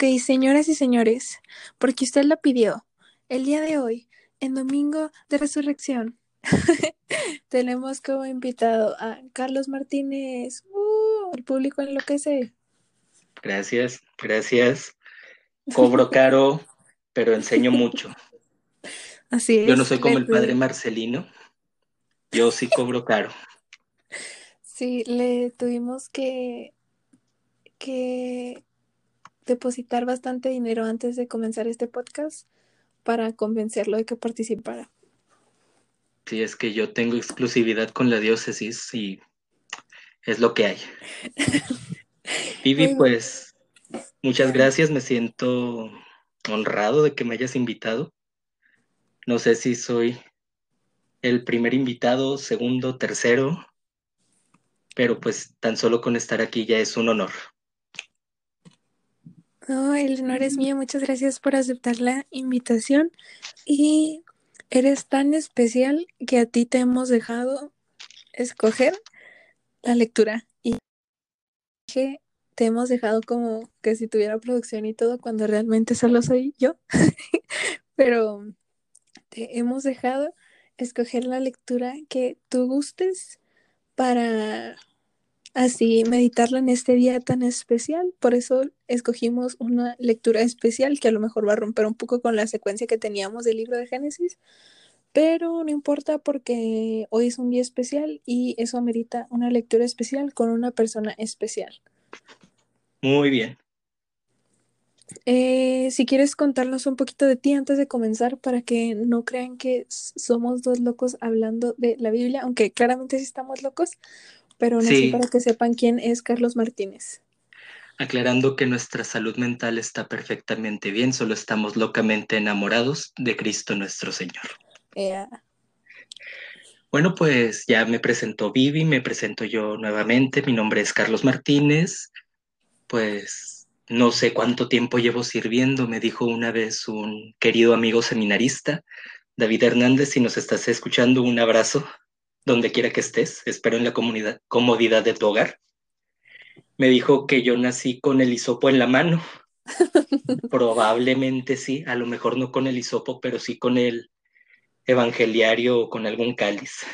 Ok, señoras y señores, porque usted la pidió, el día de hoy, en Domingo de Resurrección, tenemos como invitado a Carlos Martínez. Uh, el público enloquece. Gracias, gracias. Cobro caro, pero enseño mucho. Así es. Yo no soy como el padre Marcelino. Yo sí cobro caro. Sí, le tuvimos que, que depositar bastante dinero antes de comenzar este podcast para convencerlo de que participara. Sí, es que yo tengo exclusividad con la diócesis y es lo que hay. Vivi, pues muchas gracias. Me siento honrado de que me hayas invitado. No sé si soy el primer invitado, segundo, tercero, pero pues tan solo con estar aquí ya es un honor. No, el honor es mío. Muchas gracias por aceptar la invitación. Y eres tan especial que a ti te hemos dejado escoger la lectura. Y que te hemos dejado como que si tuviera producción y todo, cuando realmente solo soy yo. Pero te hemos dejado escoger la lectura que tú gustes para así meditarla en este día tan especial. Por eso escogimos una lectura especial que a lo mejor va a romper un poco con la secuencia que teníamos del libro de Génesis, pero no importa porque hoy es un día especial y eso amerita una lectura especial con una persona especial. Muy bien. Eh, si quieres contarnos un poquito de ti antes de comenzar para que no crean que somos dos locos hablando de la Biblia, aunque claramente sí estamos locos, pero aún así Sí. para que sepan quién es Carlos Martínez. Aclarando que nuestra salud mental está perfectamente bien, solo estamos locamente enamorados de Cristo nuestro Señor. Bueno, pues ya me presentó Vivi, me presento yo nuevamente. Mi nombre es Carlos Martínez. Pues no sé cuánto tiempo llevo sirviendo, me dijo una vez un querido amigo seminarista, David Hernández, si nos estás escuchando, un abrazo donde quiera que estés. Espero en la comunidad, comodidad de tu hogar. Me dijo que yo nací con el hisopo en la mano. Probablemente sí, a lo mejor no con el hisopo, pero sí con el evangeliario o con algún cáliz.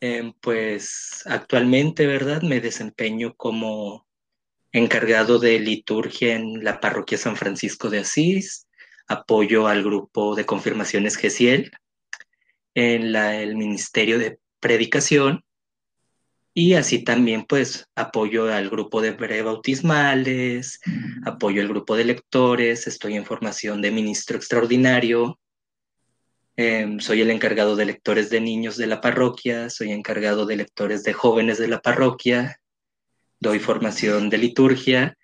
Eh, pues actualmente, ¿verdad? Me desempeño como encargado de liturgia en la parroquia San Francisco de Asís, apoyo al grupo de confirmaciones GESIEL, en la, el Ministerio de Predicación. Y así también pues apoyo al grupo de prebautismales, apoyo al grupo de lectores, estoy en formación de ministro extraordinario, eh, soy el encargado de lectores de niños de la parroquia, soy encargado de lectores de jóvenes de la parroquia, doy formación de liturgia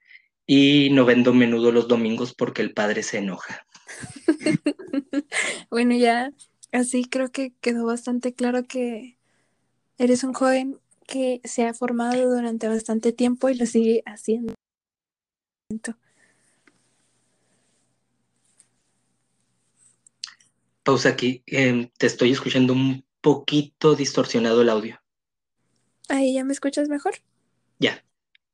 y no vendo menudo los domingos porque el padre se enoja. Bueno, ya así creo que quedó bastante claro que eres un joven que se ha formado durante bastante tiempo y lo sigue haciendo. Pausa aquí, eh, te estoy escuchando un poquito distorsionado el audio. Ahí ya me escuchas mejor. Ya,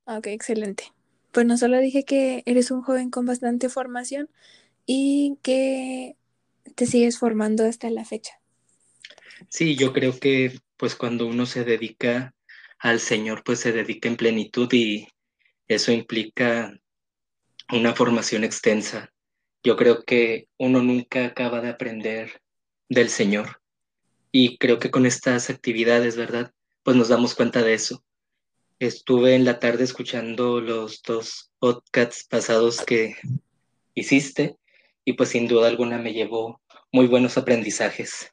Ok, excelente. Pues no solo dije que eres un joven con bastante formación y que te sigues formando hasta la fecha. sí, yo creo que pues cuando uno se dedica al Señor, pues se dedica en plenitud y eso implica una formación extensa. Yo creo que uno nunca acaba de aprender del Señor y creo que con estas actividades, ¿verdad? Pues nos damos cuenta de eso. Estuve en la tarde escuchando los dos podcasts pasados que hiciste y pues sin duda alguna me llevó muy buenos aprendizajes.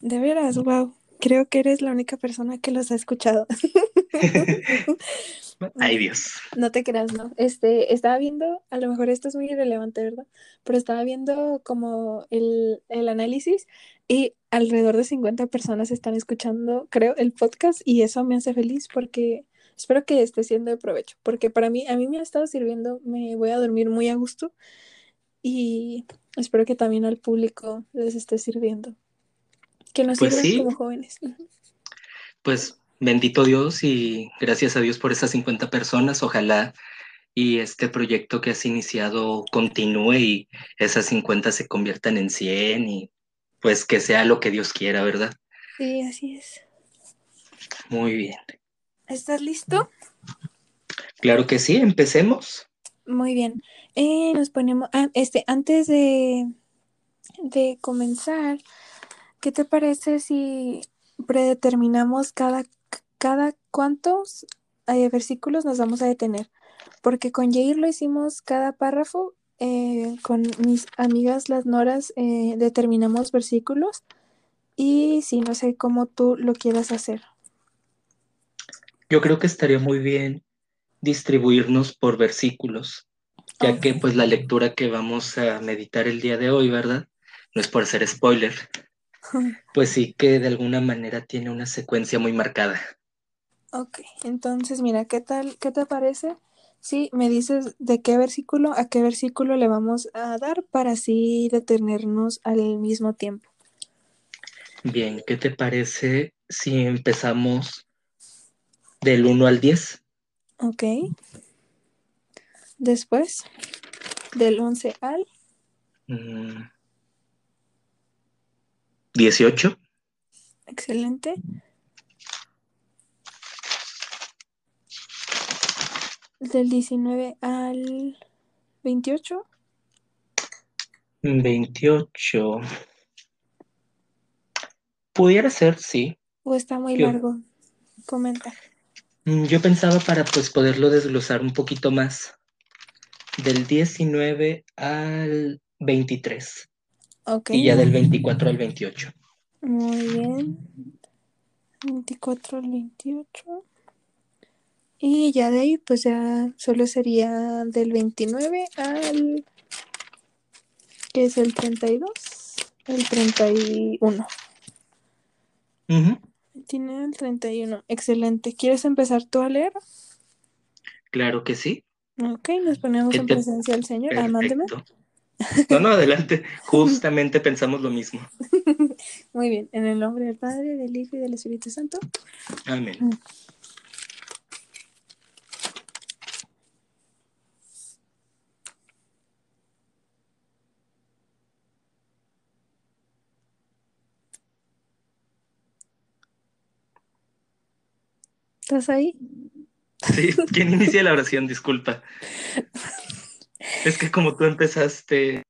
De veras, wow. Creo que eres la única persona que los ha escuchado. Ay Dios. No te creas, no. Este, estaba viendo, a lo mejor esto es muy irrelevante, ¿verdad? Pero estaba viendo como el, el análisis y alrededor de 50 personas están escuchando, creo, el podcast y eso me hace feliz porque espero que esté siendo de provecho, porque para mí, a mí me ha estado sirviendo, me voy a dormir muy a gusto y espero que también al público les esté sirviendo. Que nos Pues sirvan sí. como jóvenes. Pues bendito Dios y gracias a Dios por esas 50 personas. Ojalá y este proyecto que has iniciado continúe y esas 50 se conviertan en 100 y pues que sea lo que Dios quiera, ¿verdad? Sí, así es. Muy bien. ¿Estás listo? Claro que sí, empecemos. Muy bien. Eh, nos ponemos, ah, este, antes de, de comenzar, ¿qué te parece si predeterminamos cada, cada cuántos eh, versículos nos vamos a detener? Porque con Jair lo hicimos cada párrafo, eh, con mis amigas las noras eh, determinamos versículos y sí, no sé cómo tú lo quieras hacer. Yo creo que estaría muy bien distribuirnos por versículos, ya que pues la lectura que vamos a meditar el día de hoy, ¿verdad? No es por hacer spoiler, pues sí que de alguna manera tiene una secuencia muy marcada. Ok, entonces mira, ¿qué tal, qué te parece? Si me dices de qué versículo a qué versículo le vamos a dar para así detenernos al mismo tiempo. Bien, ¿qué te parece si empezamos del 1 al 10? Ok. Después, del 11 al Mm, 18, excelente. Del 19 al 28. 28. Pudiera ser, sí. ¿O está muy Yo- largo? Comenta. Yo pensaba para pues poderlo desglosar un poquito más. Del 19 al 23 Ok. y ya del 24 al 28. Muy bien. 24 al 28. Y ya de ahí, pues ya solo sería del 29 al. que es el 32? El 31. Ujú, 29 al 31. Excelente. ¿Quieres empezar tú a leer? Claro que sí. Ok, nos ponemos ¿Qué en presencia del Señor. Perfecto. No, no, adelante. Justamente pensamos lo mismo. Muy bien. En el nombre del Padre, del Hijo y del Espíritu Santo. Amén. ¿Estás ahí? Sí, ¿quién inicia la oración? Disculpa. Es que como tú empezaste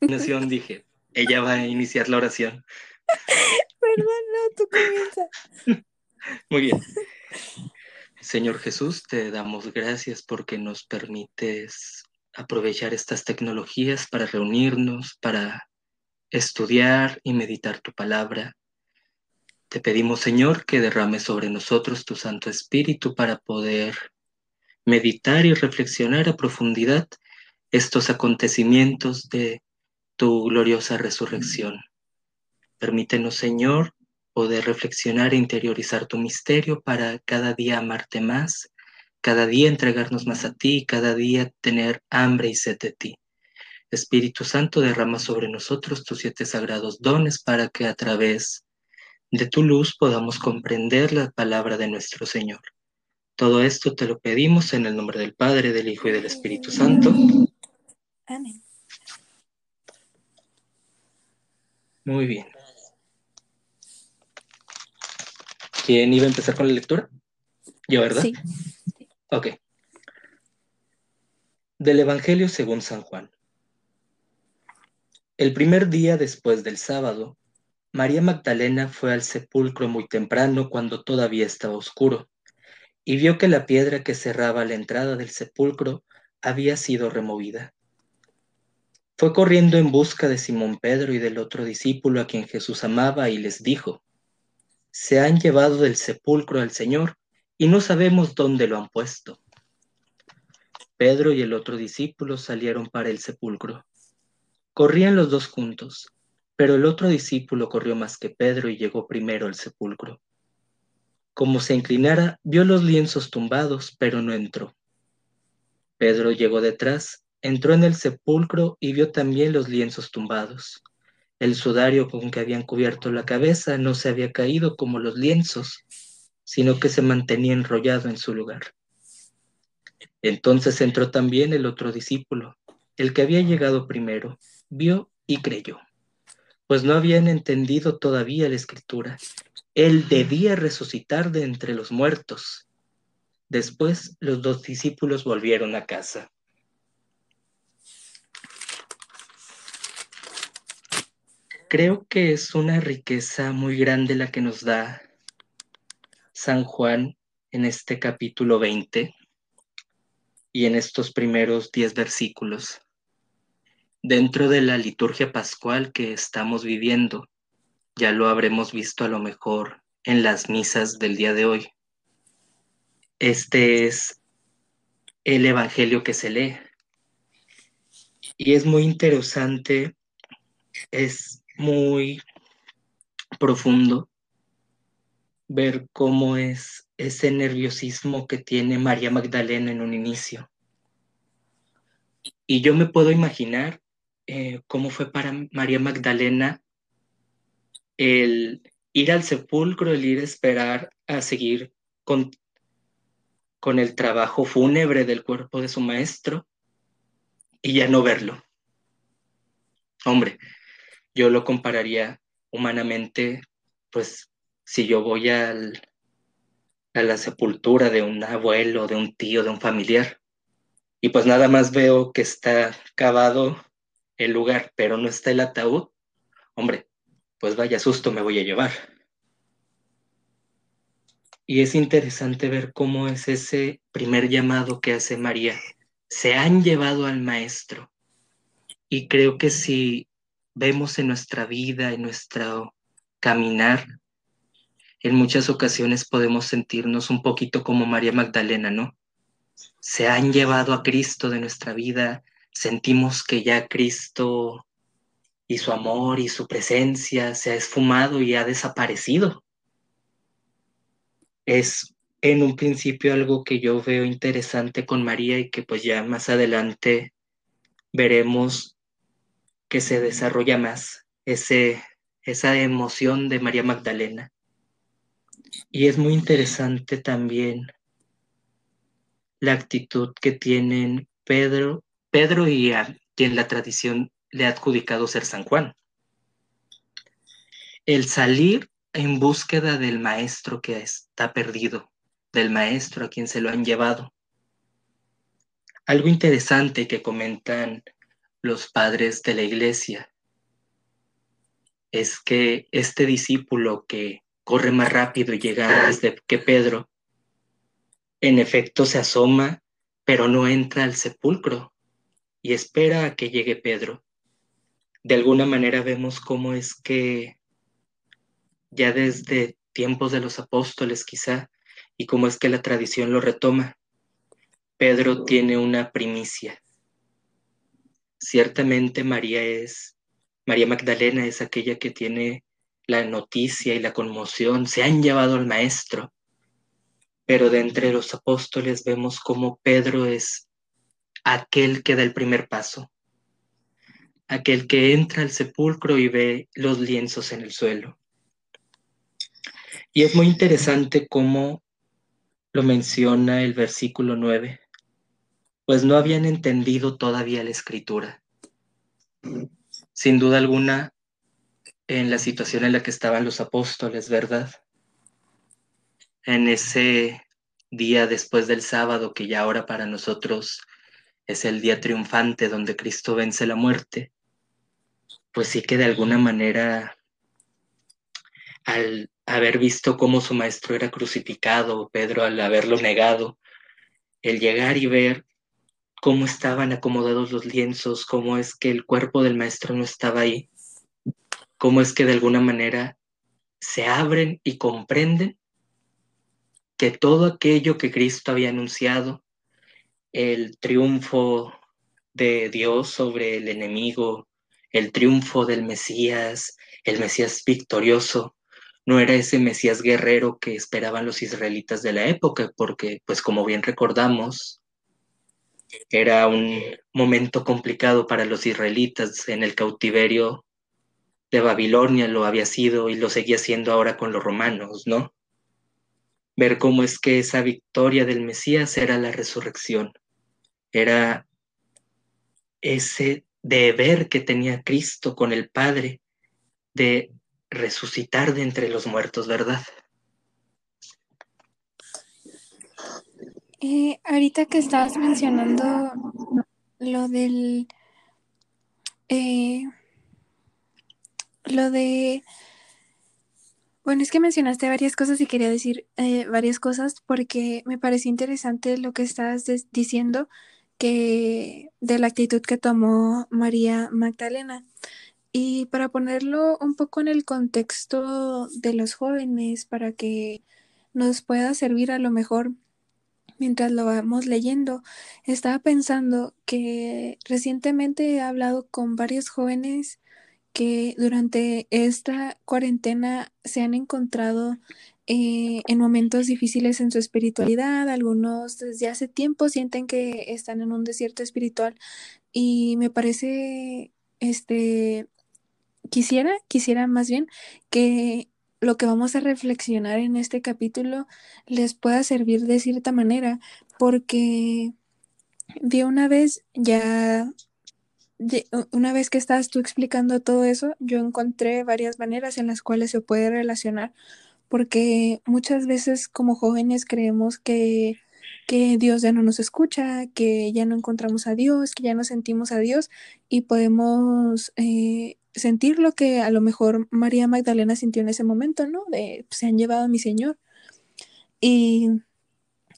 la oración, dije, ella va a iniciar la oración. Perdón, no, tú comienza. Muy bien. Señor Jesús, te damos gracias porque nos permites aprovechar estas tecnologías para reunirnos, para estudiar y meditar tu palabra. Te pedimos, Señor, que derrames sobre nosotros tu Santo Espíritu para poder meditar y reflexionar a profundidad estos acontecimientos de tu gloriosa resurrección. Permítenos, Señor, poder reflexionar e interiorizar tu misterio para cada día amarte más, cada día entregarnos más a ti, cada día tener hambre y sed de ti. Espíritu Santo, derrama sobre nosotros tus siete sagrados dones para que a través de tu luz podamos comprender la palabra de nuestro Señor. Todo esto te lo pedimos en el nombre del Padre, del Hijo y del Espíritu Santo. Amén. Muy bien. ¿Quién iba a empezar con la lectura? Yo, ¿verdad? Sí. Ok. Del Evangelio según San Juan. El primer día después del sábado, María Magdalena fue al sepulcro muy temprano cuando todavía estaba oscuro, y vio que la piedra que cerraba la entrada del sepulcro había sido removida. Fue corriendo en busca de Simón Pedro y del otro discípulo a quien Jesús amaba y les dijo, Se han llevado del sepulcro al Señor y no sabemos dónde lo han puesto. Pedro y el otro discípulo salieron para el sepulcro. Corrían los dos juntos, pero el otro discípulo corrió más que Pedro y llegó primero al sepulcro. Como se inclinara, vio los lienzos tumbados, pero no entró. Pedro llegó detrás, entró en el sepulcro y vio también los lienzos tumbados. El sudario con que habían cubierto la cabeza no se había caído como los lienzos, sino que se mantenía enrollado en su lugar. Entonces entró también el otro discípulo, el que había llegado primero, vio y creyó, pues no habían entendido todavía la escritura. Él debía resucitar de entre los muertos. Después los dos discípulos volvieron a casa. Creo que es una riqueza muy grande la que nos da San Juan en este capítulo 20 y en estos primeros 10 versículos. Dentro de la liturgia pascual que estamos viviendo, ya lo habremos visto a lo mejor en las misas del día de hoy. Este es el Evangelio que se lee. Y es muy interesante, es muy profundo ver cómo es ese nerviosismo que tiene María Magdalena en un inicio. Y yo me puedo imaginar eh, cómo fue para María Magdalena el ir al sepulcro, el ir a esperar a seguir con, con el trabajo fúnebre del cuerpo de su maestro y ya no verlo. Hombre, yo lo compararía humanamente, pues si yo voy al, a la sepultura de un abuelo, de un tío, de un familiar, y pues nada más veo que está cavado el lugar, pero no está el ataúd, hombre, pues vaya susto me voy a llevar. Y es interesante ver cómo es ese primer llamado que hace María. Se han llevado al maestro. Y creo que si vemos en nuestra vida, en nuestro caminar, en muchas ocasiones podemos sentirnos un poquito como María Magdalena, ¿no? Se han llevado a Cristo de nuestra vida, sentimos que ya Cristo y su amor y su presencia se ha esfumado y ha desaparecido. Es en un principio algo que yo veo interesante con María y que pues ya más adelante veremos que se desarrolla más ese, esa emoción de María Magdalena. Y es muy interesante también la actitud que tienen Pedro, Pedro y a quien la tradición le ha adjudicado ser San Juan. El salir en búsqueda del maestro que está perdido, del maestro a quien se lo han llevado. Algo interesante que comentan los padres de la iglesia es que este discípulo que corre más rápido y llega antes que Pedro, en efecto se asoma, pero no entra al sepulcro y espera a que llegue Pedro. De alguna manera vemos cómo es que ya desde tiempos de los apóstoles quizá, y cómo es que la tradición lo retoma, Pedro tiene una primicia. Ciertamente María es, María Magdalena es aquella que tiene la noticia y la conmoción, se han llevado al maestro, pero de entre los apóstoles vemos como Pedro es aquel que da el primer paso, aquel que entra al sepulcro y ve los lienzos en el suelo. Y es muy interesante cómo lo menciona el versículo 9 pues no habían entendido todavía la escritura. Sin duda alguna, en la situación en la que estaban los apóstoles, ¿verdad? En ese día después del sábado, que ya ahora para nosotros es el día triunfante donde Cristo vence la muerte, pues sí que de alguna manera, al haber visto cómo su maestro era crucificado, Pedro al haberlo negado, el llegar y ver cómo estaban acomodados los lienzos, cómo es que el cuerpo del maestro no estaba ahí, cómo es que de alguna manera se abren y comprenden que todo aquello que Cristo había anunciado, el triunfo de Dios sobre el enemigo, el triunfo del Mesías, el Mesías victorioso, no era ese Mesías guerrero que esperaban los israelitas de la época, porque, pues como bien recordamos, era un momento complicado para los israelitas. En el cautiverio de Babilonia, lo había sido y lo seguía siendo ahora con los romanos, ¿no? Ver cómo es que esa victoria del Mesías era la resurrección, era ese deber que tenía Cristo con el Padre de resucitar de entre los muertos, ¿verdad? Eh, ahorita que estabas mencionando lo del... Eh, lo de... Bueno, es que mencionaste varias cosas y quería decir eh, varias cosas porque me pareció interesante lo que estabas diciendo que de la actitud que tomó María Magdalena. Y para ponerlo un poco en el contexto de los jóvenes, para que nos pueda servir a lo mejor mientras lo vamos leyendo, estaba pensando que recientemente he hablado con varios jóvenes que durante esta cuarentena se han encontrado eh, en momentos difíciles en su espiritualidad, algunos desde hace tiempo sienten que están en un desierto espiritual y me parece, este, quisiera, quisiera más bien que lo que vamos a reflexionar en este capítulo les pueda servir de cierta manera, porque de una vez ya una vez que estás tú explicando todo eso, yo encontré varias maneras en las cuales se puede relacionar, porque muchas veces como jóvenes creemos que, que Dios ya no nos escucha, que ya no encontramos a Dios, que ya no sentimos a Dios y podemos eh, sentir lo que a lo mejor María Magdalena sintió en ese momento, ¿no? De se han llevado a mi Señor. Y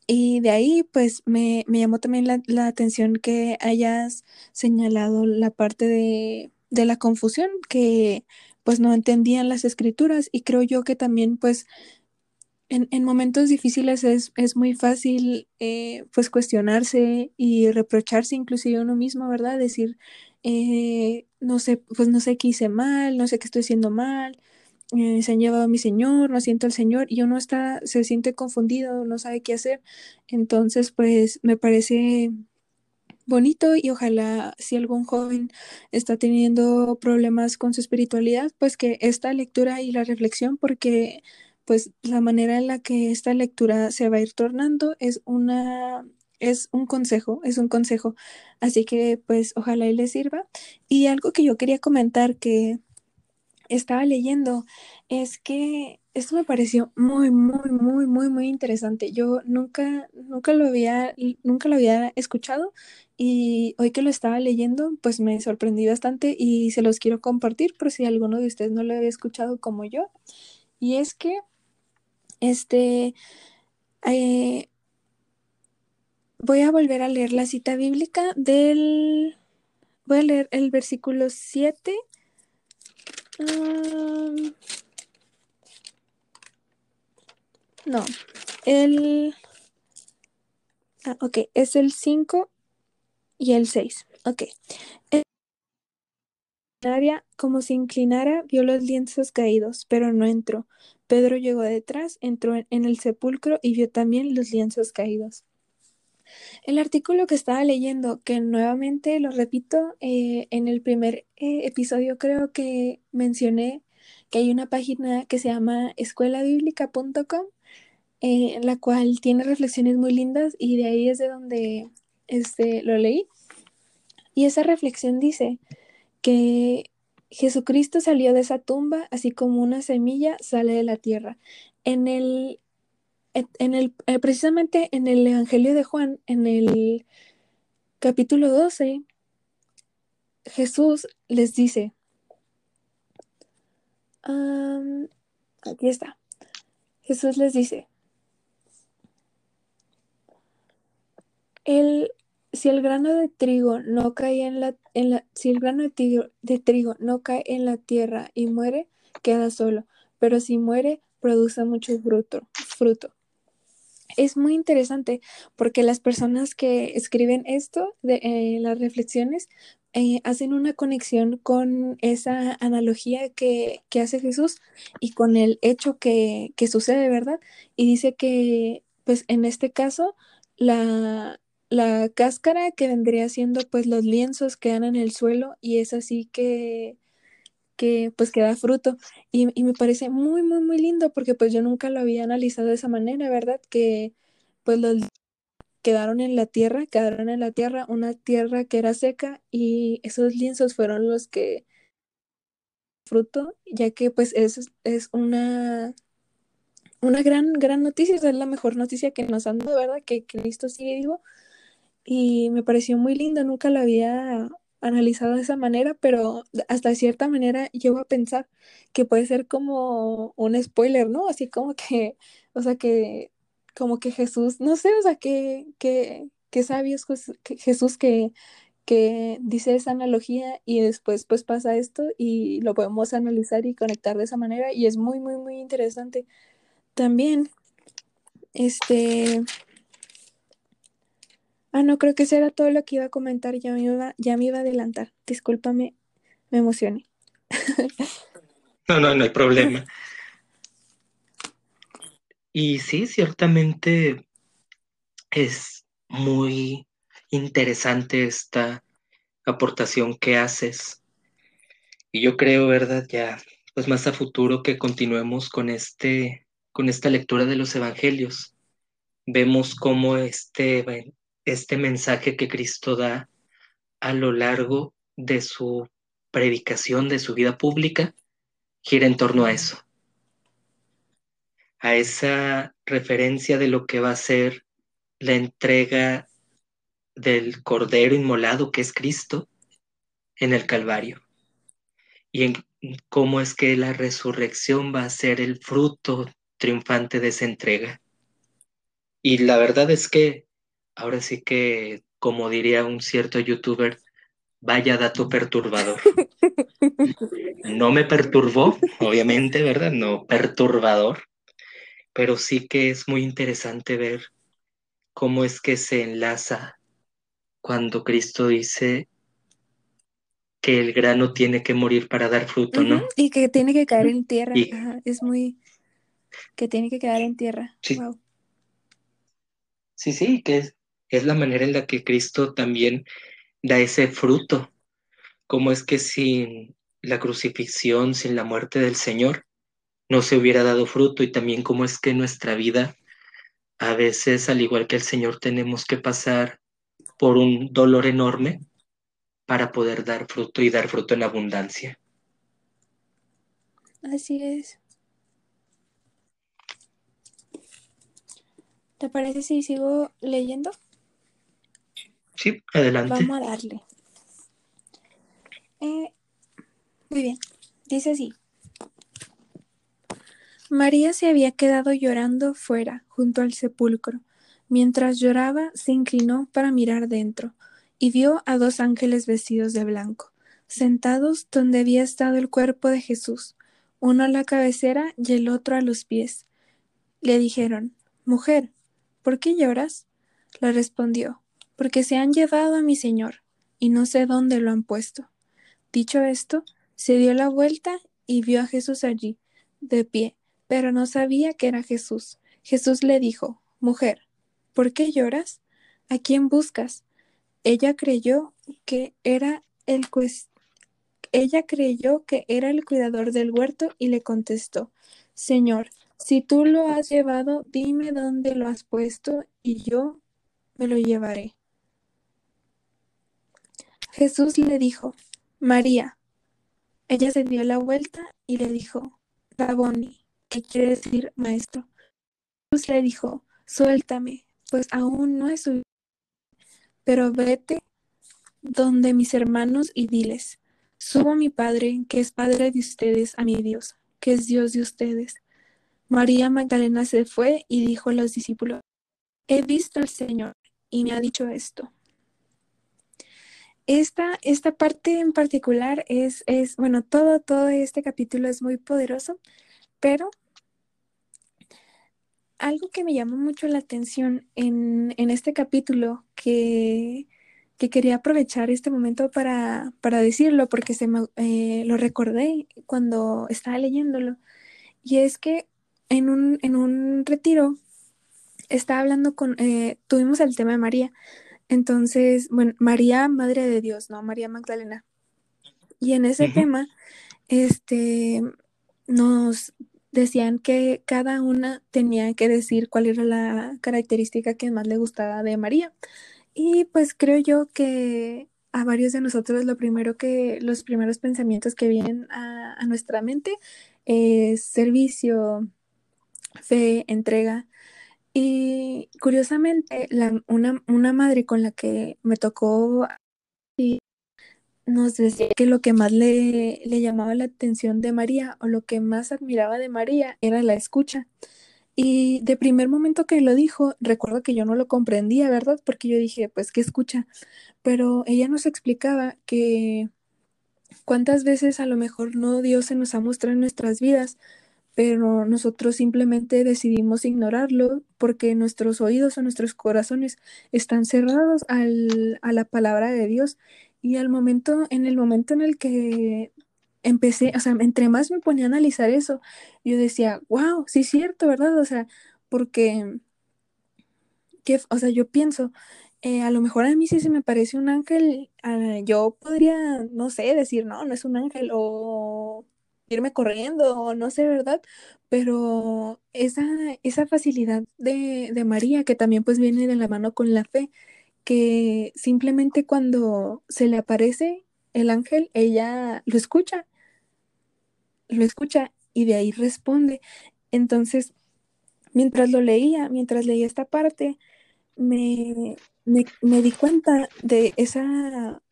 y de ahí, pues me, llamó también la, atención que hayas señalado la parte de, la confusión, que pues no entendían las escrituras y creo yo que también pues en, momentos difíciles es, muy fácil eh, pues cuestionarse y reprocharse inclusive uno mismo, ¿verdad? Decir, eh, no sé, pues no sé qué hice mal, no sé qué estoy haciendo mal, eh, se han llevado a mi Señor, no siento al Señor, y uno está, se siente confundido, no sabe qué hacer. Entonces, pues me parece bonito y ojalá si algún joven está teniendo problemas con su espiritualidad, pues que esta lectura y la reflexión, porque pues la manera en la que esta lectura se va a ir tornando es una es un consejo, es un consejo. Así que pues ojalá y les sirva. Y algo que yo quería comentar que estaba leyendo es que esto me pareció muy, muy, muy, muy, muy interesante. Yo nunca, nunca lo había, nunca lo había escuchado y hoy que lo estaba leyendo, pues me sorprendí bastante y se los quiero compartir por si alguno de ustedes no lo había escuchado como yo. Y es que, este, eh, voy a volver a leer la cita bíblica del, voy a leer el versículo 7 no, el... Ah, ok, es el 5 y el 6. Ok. como se inclinara, vio los lienzos caídos, pero no entró. Pedro llegó detrás, entró en el sepulcro y vio también los lienzos caídos. El artículo que estaba leyendo, que nuevamente lo repito, eh, en el primer eh, episodio creo que mencioné que hay una página que se llama escuelabiblica.com, eh, la cual tiene reflexiones muy lindas y de ahí es de donde este, lo leí. Y esa reflexión dice que Jesucristo salió de esa tumba así como una semilla sale de la tierra. En el en el, eh, precisamente en el Evangelio de Juan, en el capítulo 12, Jesús les dice, aquí está, Jesús les dice, el, si el grano de trigo no cae en la, en la si el grano de trigo, de trigo no cae en la tierra y muere, queda solo, pero si muere, produce mucho fruto. fruto es muy interesante porque las personas que escriben esto, de eh, las reflexiones, eh, hacen una conexión con esa analogía que, hace Jesús y con el hecho que, sucede, ¿verdad? Y dice que, pues en este caso, la, la cáscara que vendría siendo pues los lienzos quedan en el suelo y es así que que pues que da fruto y, me parece muy muy muy lindo porque pues yo nunca lo había analizado de esa manera, ¿verdad? Que pues los quedaron en la tierra, quedaron en la tierra, una tierra que era seca y esos lienzos fueron los que fruto, ya que pues es, es una, una gran, gran noticia, es la mejor noticia que nos han dado, ¿verdad? Que Cristo sigue vivo y me pareció muy lindo, nunca lo había analizado de esa manera, pero hasta cierta manera llego a pensar que puede ser como un spoiler, ¿no? Así como que, o sea, que como que Jesús, no sé, o sea, que, que, que sabios que Jesús que, que dice esa analogía y después pues pasa esto y lo podemos analizar y conectar de esa manera y es muy, muy, muy interesante. También, este... Ah, no, creo que eso era todo lo que iba a comentar, ya me iba, ya me iba a adelantar. Discúlpame, me emocioné. No, no, no hay problema. Y sí, ciertamente es muy interesante esta aportación que haces. Y yo creo, ¿verdad? Ya, pues más a futuro que continuemos con este, con esta lectura de los evangelios. Vemos cómo este, este mensaje que Cristo da a lo largo de su predicación, de su vida pública, gira en torno a eso a esa referencia de lo que va a ser la entrega del Cordero inmolado que es Cristo en el Calvario y en cómo es que la resurrección va a ser el fruto triunfante de esa entrega. Y la verdad es que ahora sí que, como diría un cierto youtuber, vaya dato perturbador. No me perturbó, obviamente, ¿verdad? No perturbador, pero sí que es muy interesante ver cómo es que se enlaza cuando Cristo dice que el grano tiene que morir para dar fruto, ¿no? Y que tiene que caer en tierra. es muy... que tiene que quedar en tierra. Sí, sí, sí, que es, es la manera en la que Cristo también da ese fruto. Cómo es que sin la crucifixión, sin la muerte del Señor, no se hubiera dado fruto y también cómo es que nuestra vida a veces, al igual que el Señor, tenemos que pasar por un dolor enorme para poder dar fruto y dar fruto en abundancia. Así es. ¿Te parece si sigo leyendo? Sí, adelante. Vamos a darle. Eh, muy bien. Dice así. María se había quedado llorando fuera, junto al sepulcro. Mientras lloraba, se inclinó para mirar dentro, y vio a dos ángeles vestidos de blanco, sentados donde había estado el cuerpo de Jesús, uno a la cabecera y el otro a los pies. Le dijeron, Mujer, ¿por qué lloras? Le respondió, Porque se han llevado a mi Señor, y no sé dónde lo han puesto. Dicho esto, se dio la vuelta y vio a Jesús allí, de pie, pero no sabía que era Jesús. Jesús le dijo, Mujer, ¿por qué lloras? ¿A quién buscas? Ella creyó que era el ella creyó que era el cuidador del huerto y le contestó, Señor, si tú lo has llevado, dime dónde lo has puesto y yo me lo llevaré. Jesús le dijo, María. Ella se dio la vuelta y le dijo, Raboni, ¿Qué quiere decir, maestro? Jesús le dijo, suéltame, pues aún no he subido, pero vete donde mis hermanos y diles, subo a mi Padre, que es Padre de ustedes, a mi Dios, que es Dios de ustedes. María Magdalena se fue y dijo a los discípulos, he visto al Señor y me ha dicho esto. Esta, esta parte en particular es, es, bueno, todo, todo este capítulo es muy poderoso, pero algo que me llamó mucho la atención en, este capítulo que, quería aprovechar este momento para, decirlo porque se me, eh, lo recordé cuando estaba leyéndolo y es que en un, en un retiro estaba hablando con, eh, tuvimos el tema de María, entonces, bueno, María, Madre de Dios, ¿no? María Magdalena. Y en ese tema, este, nos decían que cada una tenía que decir cuál era la característica que más le gustaba de María. Y pues creo yo que a varios de nosotros lo primero que, los primeros pensamientos que vienen a, a nuestra mente es servicio, fe, entrega. Y curiosamente, una, una madre con la que me tocó y nos decía que lo que más le, le llamaba la atención de María o lo que más admiraba de María era la escucha. Y de primer momento que lo dijo, recuerdo que yo no lo comprendía, ¿verdad? Porque yo dije, pues, ¿qué escucha? Pero ella nos explicaba que cuántas veces a lo mejor no Dios se nos ha mostrado en nuestras vidas, pero nosotros simplemente decidimos ignorarlo porque nuestros oídos o nuestros corazones están cerrados al, a la palabra de Dios. Y al momento, en el momento en el que empecé, o sea, entre más me ponía a analizar eso, yo decía, wow, sí es cierto, ¿verdad? O sea, porque, que, o sea, yo pienso, eh, a lo mejor a mí sí se me parece un ángel, uh, yo podría, no sé, decir, no, no es un ángel o irme corriendo no sé, ¿verdad? Pero esa, esa facilidad de, de María, que también pues viene de la mano con la fe, que simplemente cuando se le aparece el ángel, ella lo escucha, lo escucha y de ahí responde. Entonces, mientras lo leía, mientras leía esta parte, me, me, me di cuenta de esa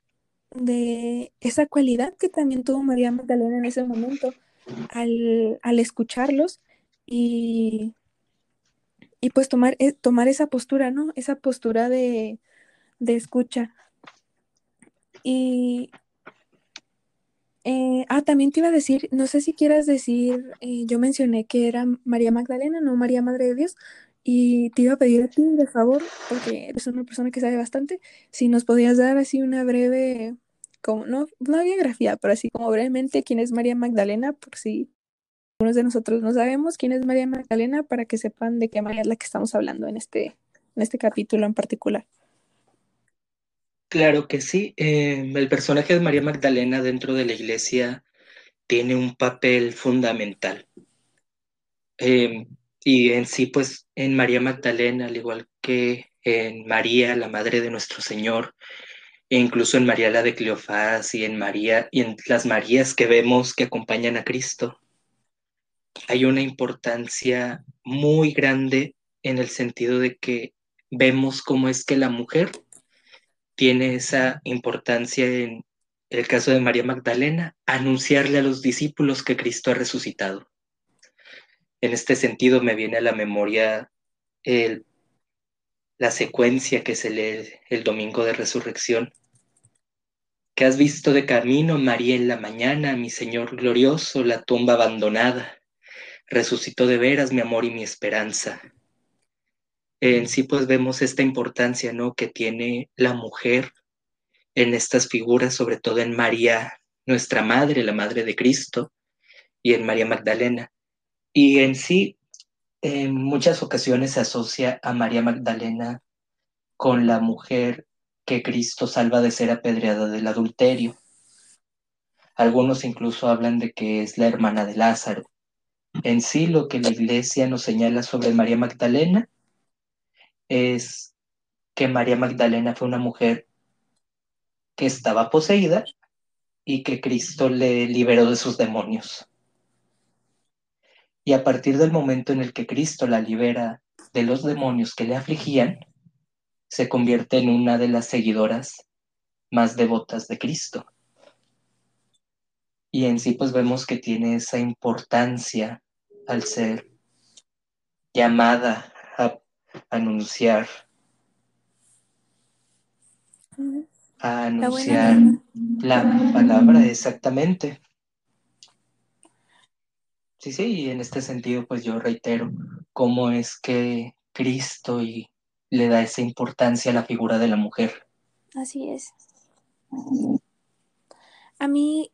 de esa cualidad que también tuvo María Magdalena en ese momento al, al escucharlos y, y pues tomar, eh, tomar esa postura, ¿no? Esa postura de, de escucha. Y, eh, ah, también te iba a decir, no sé si quieras decir, eh, yo mencioné que era María Magdalena, no María Madre de Dios, y te iba a pedir a ti, de favor, porque eres una persona que sabe bastante, si nos podías dar así una breve, como, no, no biografía, pero así como brevemente, quién es María Magdalena, por si algunos de nosotros no sabemos quién es María Magdalena, para que sepan de qué María es la que estamos hablando en este, en este capítulo en particular. Claro que sí. Eh, el personaje de María Magdalena dentro de la iglesia tiene un papel fundamental. Eh, y en sí, pues en María Magdalena, al igual que en María, la Madre de nuestro Señor, e incluso en María la de Cleofás y en María y en las Marías que vemos que acompañan a Cristo, hay una importancia muy grande en el sentido de que vemos cómo es que la mujer tiene esa importancia en el caso de María Magdalena, anunciarle a los discípulos que Cristo ha resucitado. En este sentido me viene a la memoria la secuencia que se lee el domingo de resurrección. Que has visto de camino, María, en la mañana, mi Señor glorioso, la tumba abandonada. Resucitó de veras mi amor y mi esperanza. En sí, pues vemos esta importancia, ¿no? Que tiene la mujer en estas figuras, sobre todo en María, nuestra madre, la madre de Cristo, y en María Magdalena. Y en sí, en muchas ocasiones se asocia a María Magdalena con la mujer que Cristo salva de ser apedreada del adulterio. Algunos incluso hablan de que es la hermana de Lázaro. En sí, lo que la iglesia nos señala sobre María Magdalena es que María Magdalena fue una mujer que estaba poseída y que Cristo le liberó de sus demonios. Y a partir del momento en el que Cristo la libera de los demonios que le afligían, se convierte en una de las seguidoras más devotas de Cristo. Y en sí pues vemos que tiene esa importancia al ser llamada a anunciar a anunciar la, la palabra exactamente. Sí, sí, y en este sentido, pues yo reitero cómo es que Cristo y le da esa importancia a la figura de la mujer. Así es. A mí,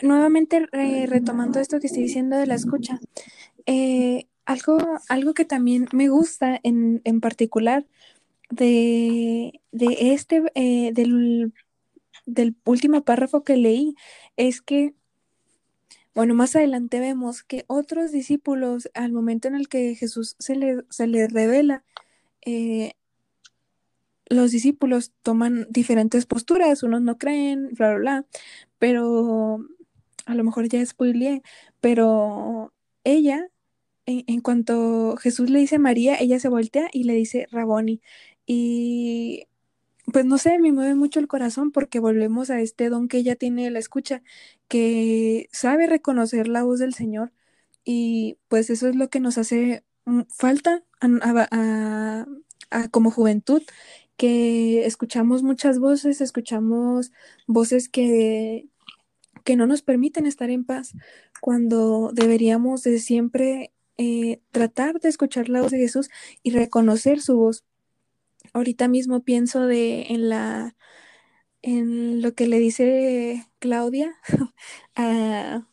nuevamente retomando esto que estoy diciendo de la escucha, eh, algo, algo que también me gusta en, en particular de, de este, eh, del, del último párrafo que leí, es que bueno, más adelante vemos que otros discípulos, al momento en el que Jesús se le, se le revela, eh, los discípulos toman diferentes posturas, unos no creen, bla, bla, bla, pero a lo mejor ya spoileé, pero ella, en, en, cuanto Jesús le dice María, ella se voltea y le dice Raboni. Y pues no sé, me mueve mucho el corazón porque volvemos a este don que ella tiene la escucha, que sabe reconocer la voz del Señor y pues eso es lo que nos hace falta a, a, a, como juventud, que escuchamos muchas voces, escuchamos voces que, que no nos permiten estar en paz cuando deberíamos de siempre eh, tratar de escuchar la voz de Jesús y reconocer su voz. Ahorita mismo pienso de en la en lo que le dice Claudia a,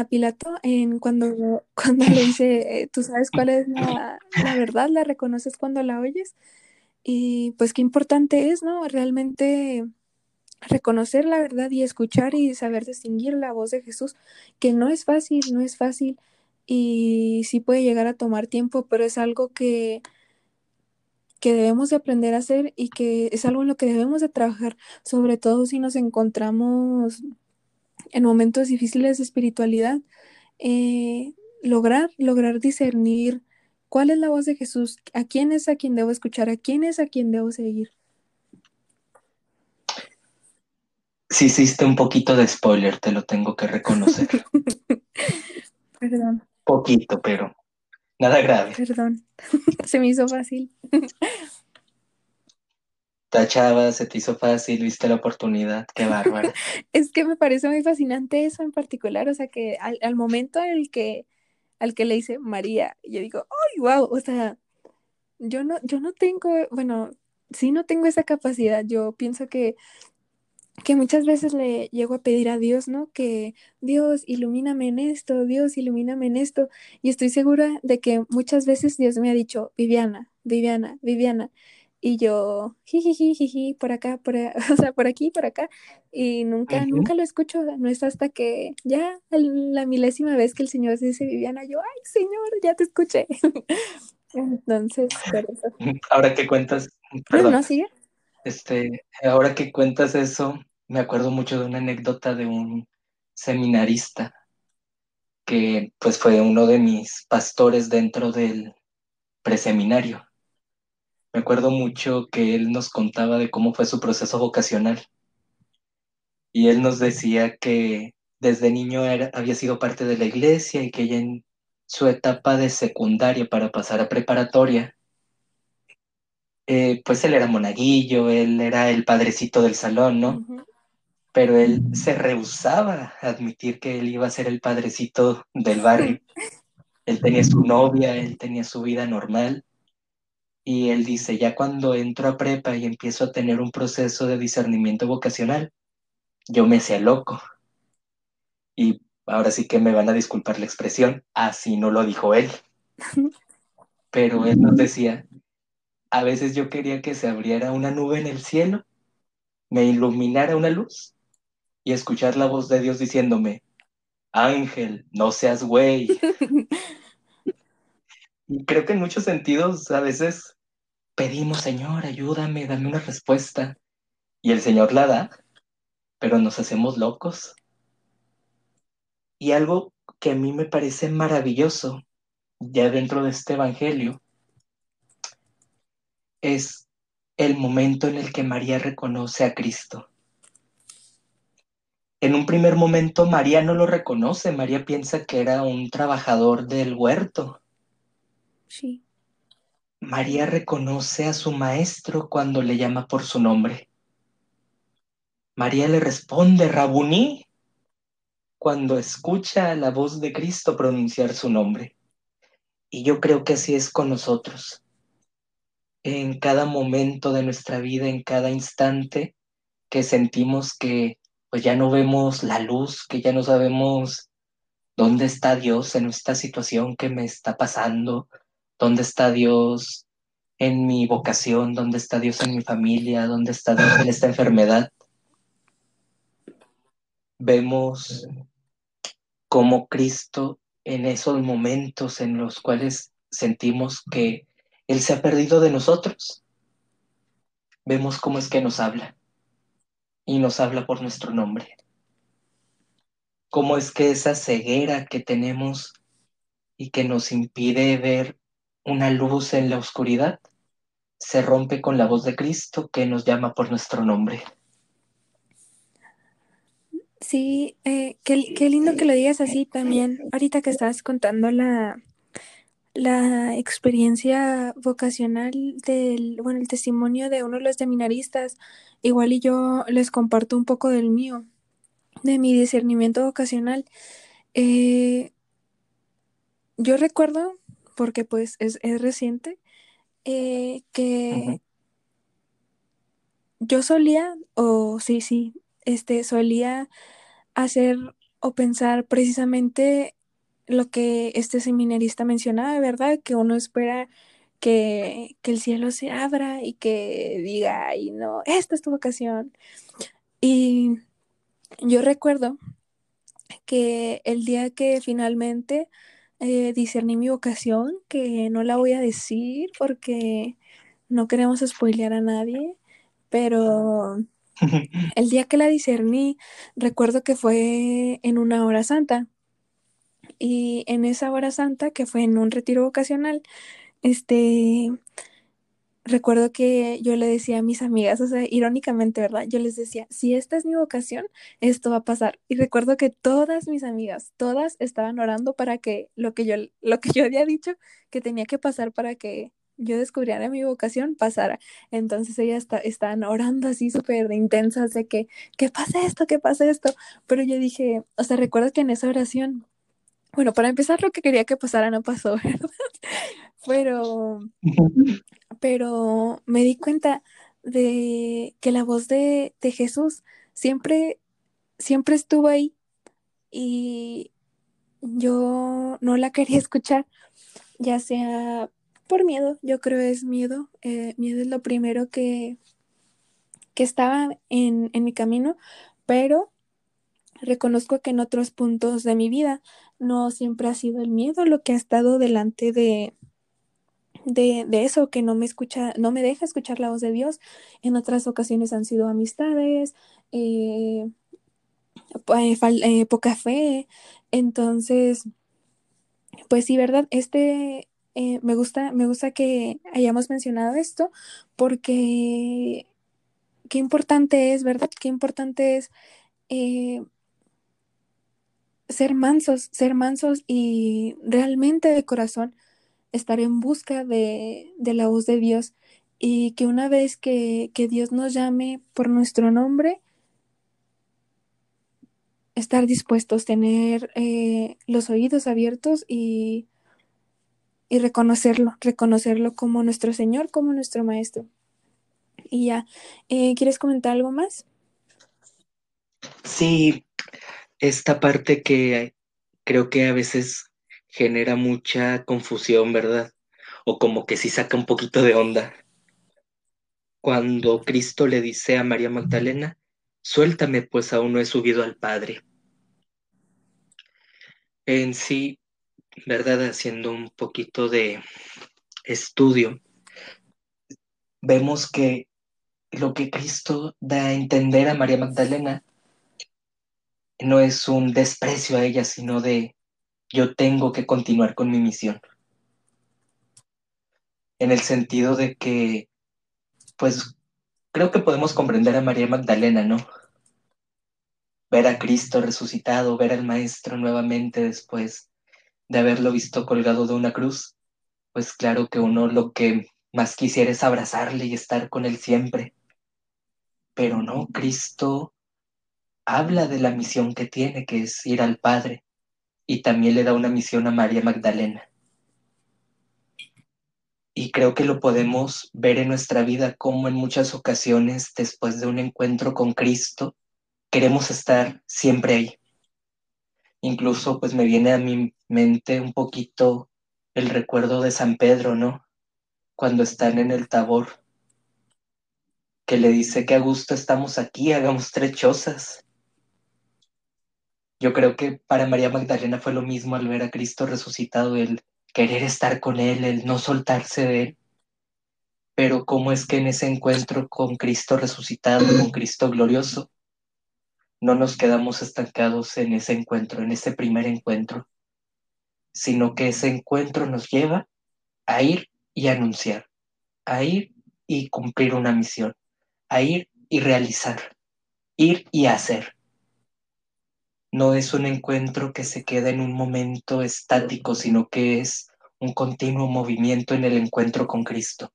a Pilato en cuando, cuando le dice tú sabes cuál es la, la, verdad, la reconoces cuando la oyes y pues qué importante es, ¿no? Realmente reconocer la verdad y escuchar y saber distinguir la voz de Jesús, que no es fácil, no es fácil y sí puede llegar a tomar tiempo, pero es algo que que debemos de aprender a hacer y que es algo en lo que debemos de trabajar, sobre todo si nos encontramos en momentos difíciles de espiritualidad, eh, lograr, lograr discernir cuál es la voz de Jesús, a quién es a quien debo escuchar, a quién es a quien debo seguir. Sí, hiciste un poquito de spoiler, te lo tengo que reconocer. Perdón. Poquito, pero nada grave. Perdón, se me hizo fácil. Tachaba, se te hizo fácil, viste la oportunidad, qué bárbara. es que me parece muy fascinante eso en particular, o sea que al, al momento en el que al que le dice María, yo digo, ¡ay, wow! O sea, yo no, yo no tengo, bueno, sí no tengo esa capacidad, yo pienso que que muchas veces le llego a pedir a Dios, ¿no? Que Dios, ilumíname en esto, Dios, ilumíname en esto. Y estoy segura de que muchas veces Dios me ha dicho, Viviana, Viviana, Viviana. Y yo, jiji, jiji, por acá, por, o sea, por aquí, por acá. Y nunca, nunca lo escucho. No es hasta que ya la milésima vez que el Señor dice Viviana, yo, ay, Señor, ya te escuché. Entonces, por eso. Ahora que cuentas, perdón. No, sigue. Este, ahora que cuentas eso, me acuerdo mucho de una anécdota de un seminarista que pues fue uno de mis pastores dentro del preseminario. Me acuerdo mucho que él nos contaba de cómo fue su proceso vocacional. Y él nos decía que desde niño era, había sido parte de la iglesia y que ya en su etapa de secundaria para pasar a preparatoria, eh, pues él era monaguillo, él era el padrecito del salón, ¿no? Uh -huh. Pero él se rehusaba a admitir que él iba a ser el padrecito del barrio. él tenía su novia, él tenía su vida normal. Y él dice, ya cuando entro a prepa y empiezo a tener un proceso de discernimiento vocacional, yo me hacía loco. Y ahora sí que me van a disculpar la expresión, así no lo dijo él. Pero él nos decía, a veces yo quería que se abriera una nube en el cielo, me iluminara una luz y escuchar la voz de Dios diciéndome, Ángel, no seas güey. y creo que en muchos sentidos a veces pedimos, Señor, ayúdame, dame una respuesta. Y el Señor la da, pero nos hacemos locos. Y algo que a mí me parece maravilloso, ya dentro de este Evangelio, es el momento en el que María reconoce a Cristo. En un primer momento María no lo reconoce, María piensa que era un trabajador del huerto. Sí. María reconoce a su maestro cuando le llama por su nombre. María le responde, Rabuní, cuando escucha la voz de Cristo pronunciar su nombre. Y yo creo que así es con nosotros en cada momento de nuestra vida, en cada instante que sentimos que pues ya no vemos la luz, que ya no sabemos dónde está Dios en esta situación que me está pasando, dónde está Dios en mi vocación, dónde está Dios en mi familia, dónde está Dios en esta enfermedad. Vemos como Cristo en esos momentos en los cuales sentimos que Él se ha perdido de nosotros, vemos cómo es que nos habla y nos habla por nuestro nombre. Cómo es que esa ceguera que tenemos y que nos impide ver una luz en la oscuridad se rompe con la voz de Cristo que nos llama por nuestro nombre. Sí, eh, qué, qué, lindo que lo digas así también. Ahorita que estás contando la, la experiencia vocacional del, bueno, el testimonio de uno de los seminaristas, igual y yo les comparto un poco del mío, de mi discernimiento vocacional. Eh, yo recuerdo, porque pues es, es reciente, eh, que uh -huh. yo solía, o sí, sí, este, solía hacer o pensar precisamente lo que este seminarista mencionaba, ¿verdad? Que uno espera que, que el cielo se abra y que diga, ay, no, esta es tu vocación. Y yo recuerdo que el día que finalmente eh, discerní mi vocación, que no la voy a decir porque no queremos spoilear a nadie, pero el día que la discerní, recuerdo que fue en una hora santa. Y en esa hora santa, que fue en un retiro vocacional, este, recuerdo que yo le decía a mis amigas, o sea, irónicamente, ¿verdad? Yo les decía, si esta es mi vocación, esto va a pasar. Y recuerdo que todas mis amigas, todas estaban orando para que lo que yo, lo que yo había dicho que tenía que pasar para que yo descubriera mi vocación pasara. Entonces ellas está, estaban orando así súper intensas de que, ¿qué pasa esto? ¿Qué pasa esto? Pero yo dije, o sea, recuerdo que en esa oración, bueno, para empezar lo que quería que pasara no pasó, ¿verdad? Pero, pero me di cuenta de que la voz de, de Jesús siempre, siempre estuvo ahí y yo no la quería escuchar, ya sea por miedo, yo creo es miedo, eh, miedo es lo primero que, que estaba en, en mi camino, pero reconozco que en otros puntos de mi vida no siempre ha sido el miedo lo que ha estado delante de, de, de, eso, que no me escucha, no me deja escuchar la voz de Dios. En otras ocasiones han sido amistades, eh, eh, poca fe. Entonces, pues sí, ¿verdad? Este eh, me gusta, me gusta que hayamos mencionado esto, porque qué importante es, ¿verdad? Qué importante es eh, ser mansos, ser mansos y realmente de corazón estar en busca de, de, la voz de Dios y que una vez que, que Dios nos llame por nuestro nombre, estar dispuestos, tener eh, los oídos abiertos y, y, reconocerlo, reconocerlo como nuestro Señor, como nuestro Maestro. Y ya, eh, ¿quieres comentar algo más? Sí, esta parte que creo que a veces genera mucha confusión, ¿verdad? O como que sí saca un poquito de onda. Cuando Cristo le dice a María Magdalena, suéltame, pues aún no he subido al Padre. En sí, ¿verdad? Haciendo un poquito de estudio, vemos que lo que Cristo da a entender a María Magdalena no es un desprecio a ella, sino de yo tengo que continuar con mi misión. En el sentido de que, pues, creo que podemos comprender a María Magdalena, ¿no? Ver a Cristo resucitado, ver al Maestro nuevamente después de haberlo visto colgado de una cruz, pues claro que uno lo que más quisiera es abrazarle y estar con él siempre. Pero no, Cristo habla de la misión que tiene, que es ir al Padre, y también le da una misión a María Magdalena. Y creo que lo podemos ver en nuestra vida como en muchas ocasiones, después de un encuentro con Cristo, queremos estar siempre ahí. Incluso pues me viene a mi mente un poquito el recuerdo de San Pedro, ¿no? Cuando están en el tabor, que le dice que a gusto estamos aquí, hagamos tres chozas. Yo creo que para María Magdalena fue lo mismo al ver a Cristo resucitado, el querer estar con Él, el no soltarse de Él. Pero cómo es que en ese encuentro con Cristo resucitado, con Cristo glorioso, no nos quedamos estancados en ese encuentro, en ese primer encuentro, sino que ese encuentro nos lleva a ir y anunciar, a ir y cumplir una misión, a ir y realizar, ir y hacer. No es un encuentro que se queda en un momento estático, sino que es un continuo movimiento en el encuentro con Cristo.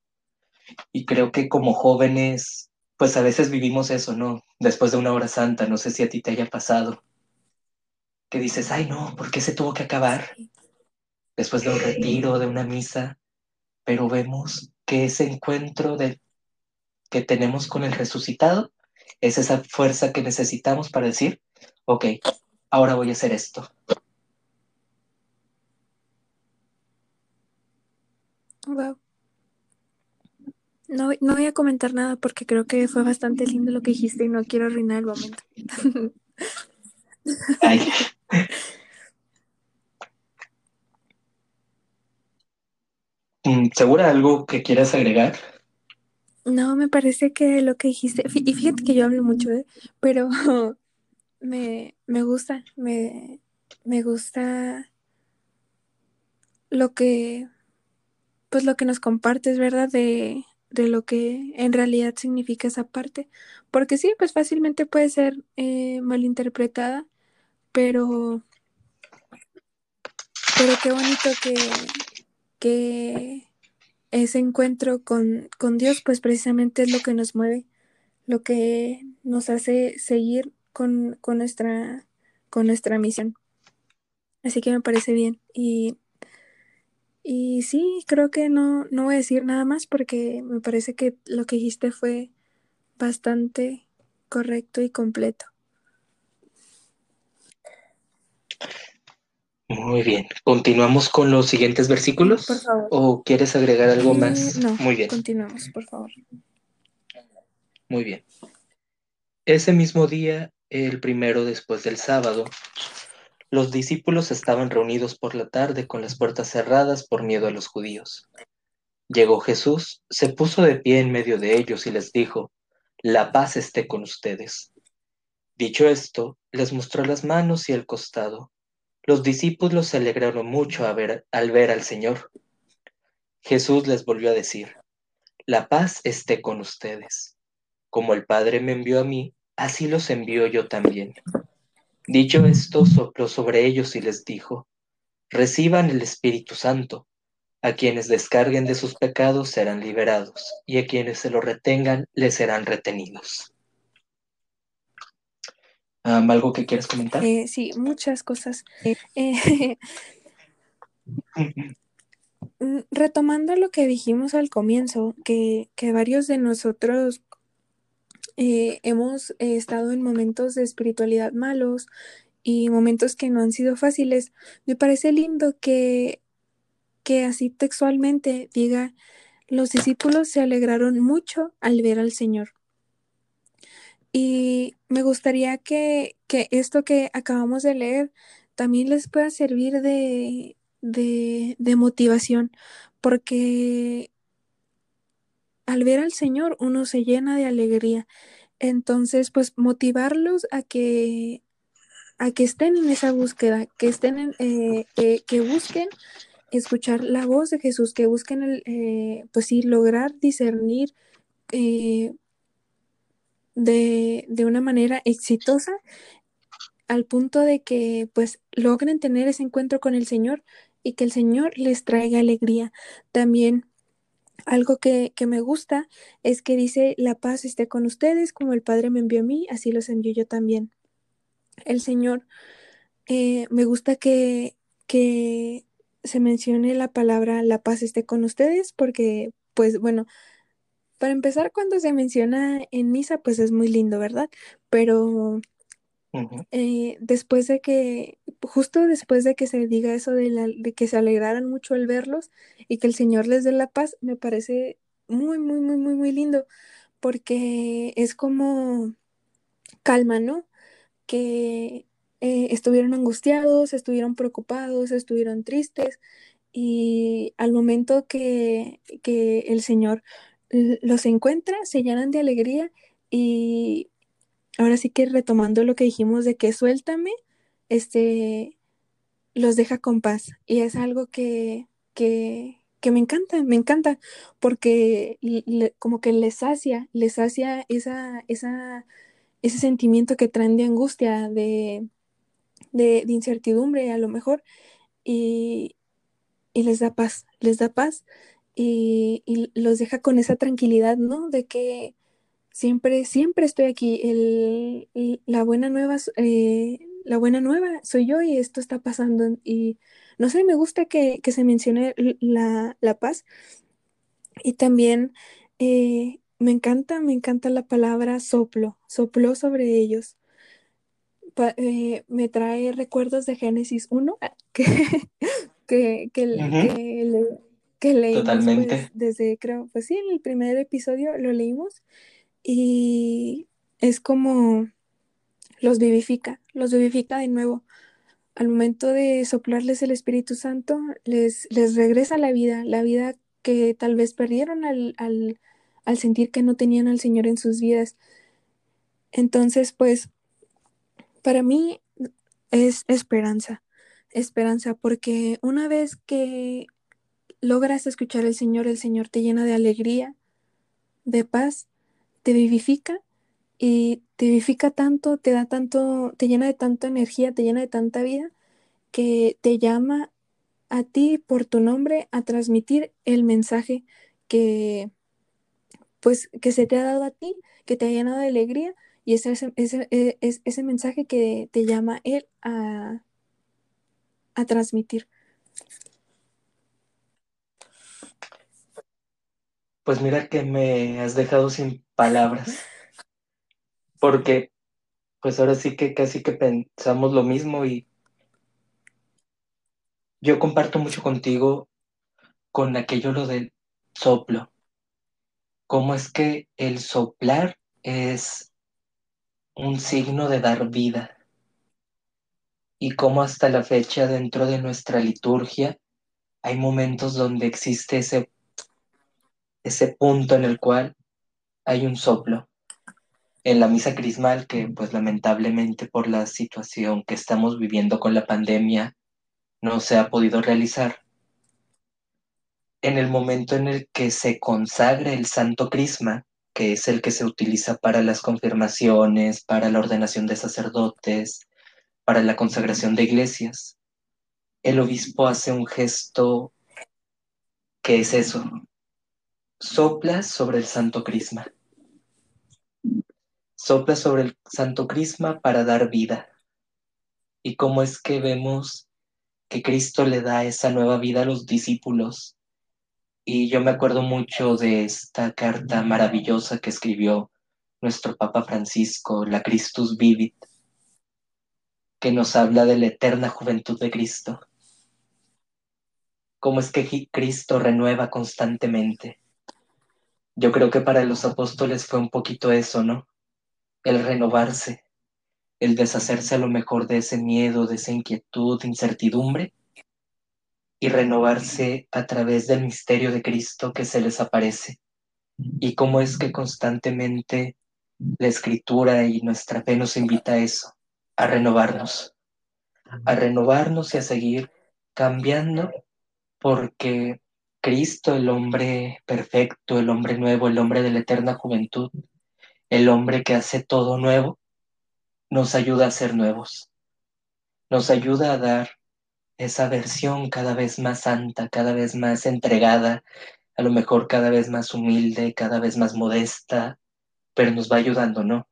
Y creo que como jóvenes, pues a veces vivimos eso, ¿no? Después de una hora santa, no sé si a ti te haya pasado, que dices, ay no, ¿por qué se tuvo que acabar? Después de un retiro, de una misa, pero vemos que ese encuentro de, que tenemos con el resucitado es esa fuerza que necesitamos para decir, ok, ahora voy a hacer esto. Wow. No, no voy a comentar nada porque creo que fue bastante lindo lo que dijiste y no quiero arruinar el momento. Ay. Mm, ¿Segura algo que quieras agregar? No, me parece que lo que dijiste, y fíjate que yo hablo mucho, ¿eh? pero me, me gusta, me, me gusta lo que, pues lo que nos compartes, ¿verdad? De, de lo que en realidad significa esa parte. Porque sí, pues fácilmente puede ser eh, malinterpretada, pero, pero qué bonito que, que ese encuentro con, con Dios, pues precisamente es lo que nos mueve, lo que nos hace seguir con, con, nuestra, con nuestra misión. Así que me parece bien. Y, y sí, creo que no, no voy a decir nada más porque me parece que lo que dijiste fue bastante correcto y completo. Muy bien. ¿Continuamos con los siguientes versículos? Por favor. ¿O quieres agregar algo Eh, más? no, Muy bien. continuamos, por favor. Muy bien. Ese mismo día, el primero después del sábado, los discípulos estaban reunidos por la tarde con las puertas cerradas por miedo a los judíos. Llegó Jesús, se puso de pie en medio de ellos y les dijo, La paz esté con ustedes. Dicho esto, les mostró las manos y el costado. Los discípulos se alegraron mucho al ver al Señor. Jesús les volvió a decir, La paz esté con ustedes. Como el Padre me envió a mí, así los envío yo también. Dicho esto, sopló sobre ellos y les dijo, Reciban el Espíritu Santo. A quienes descarguen de sus pecados serán liberados, y a quienes se lo retengan les serán retenidos. ¿Algo que quieras comentar? Eh, sí, muchas cosas. Eh, mm, retomando lo que dijimos al comienzo, que, que varios de nosotros eh, hemos eh, estado en momentos de espiritualidad malos y momentos que no han sido fáciles, me parece lindo que, que así textualmente diga, los discípulos se alegraron mucho al ver al Señor. Y me gustaría que, que esto que acabamos de leer también les pueda servir de, de, de motivación, porque al ver al Señor uno se llena de alegría. Entonces, pues motivarlos a que, a que estén en esa búsqueda, que estén en, eh, que, que busquen escuchar la voz de Jesús, que busquen el, eh, pues lograr discernir eh, de, de una manera exitosa al punto de que pues logren tener ese encuentro con el Señor y que el Señor les traiga alegría. También algo que, que, me gusta es que dice, la paz esté con ustedes, como el Padre me envió a mí, así los envío yo también. El Señor, eh, me gusta que, que se mencione la palabra, la paz esté con ustedes, porque pues bueno, para empezar, cuando se menciona en misa, pues es muy lindo, ¿verdad? Pero Eh, después de que, justo después de que se diga eso de, la, de, que se alegraran mucho al verlos y que el Señor les dé la paz, me parece muy, muy, muy, muy, muy lindo, porque es como calma, ¿no? Que eh, estuvieron angustiados, estuvieron preocupados, estuvieron tristes y al momento que, que el Señor los encuentra, se llenan de alegría y ahora sí que retomando lo que dijimos de que suéltame, este, los deja con paz y es algo que, que, que me encanta, me encanta, porque como que les sacia, les sacia esa, esa, ese sentimiento que traen de angustia, de, de, incertidumbre a lo mejor, y, y, les da paz, les da paz y, y, los deja con esa tranquilidad, ¿no? De que siempre, siempre estoy aquí, el, la buena nueva, eh, la buena nueva soy yo y esto está pasando y no sé, me gusta que, se mencione la, paz. Y también eh, me encanta, me encanta la palabra soplo, sopló sobre ellos. Eh, me trae recuerdos de Génesis 1 que, que, que, leímos pues, desde, creo, pues sí, en el primer episodio lo leímos y es como los vivifica, los vivifica de nuevo al momento de soplarles el Espíritu Santo, les, les regresa la vida, la vida que tal vez perdieron al, al, al sentir que no tenían al Señor en sus vidas. Entonces, pues, para mí es esperanza, esperanza, porque una vez que logras escuchar al Señor, el Señor te llena de alegría, de paz, te vivifica y te vivifica tanto, te da tanto, te llena de tanta energía, te llena de tanta vida, que te llama a ti por tu nombre a transmitir el mensaje que pues que se te ha dado a ti, que te ha llenado de alegría y ese, ese, ese, e, ese mensaje que te llama él a, a transmitir. Pues mira que me has dejado sin palabras porque pues ahora sí que casi que pensamos lo mismo y yo comparto mucho contigo con aquello lo del soplo. Cómo es que el soplar es un signo de dar vida y cómo hasta la fecha dentro de nuestra liturgia hay momentos donde existe ese, ese punto en el cual hay un soplo en la misa crismal que pues lamentablemente por la situación que estamos viviendo con la pandemia no se ha podido realizar. En el momento en el que se consagre el Santo Crisma, que es el que se utiliza para las confirmaciones, para la ordenación de sacerdotes, para la consagración de iglesias, el obispo hace un gesto que es eso, sopla sobre el Santo Crisma sopla sobre el Santo Crisma para dar vida. Y cómo es que vemos que Cristo le da esa nueva vida a los discípulos. Y yo me acuerdo mucho de esta carta maravillosa que escribió nuestro Papa Francisco, la Christus Vivit, que nos habla de la eterna juventud de Cristo. Cómo es que Cristo renueva constantemente. Yo creo que para los apóstoles fue un poquito eso, ¿no? el renovarse, el deshacerse a lo mejor de ese miedo, de esa inquietud, de incertidumbre, y renovarse a través del misterio de Cristo que se les aparece. Y cómo es que constantemente la escritura y nuestra fe nos invita a eso, a renovarnos, a renovarnos y a seguir cambiando, porque Cristo, el hombre perfecto, el hombre nuevo, el hombre de la eterna juventud, el hombre que hace todo nuevo, nos ayuda a ser nuevos. Nos ayuda a dar esa versión cada vez más santa, cada vez más entregada, a lo mejor cada vez más humilde, cada vez más modesta, pero nos va ayudando, ¿no?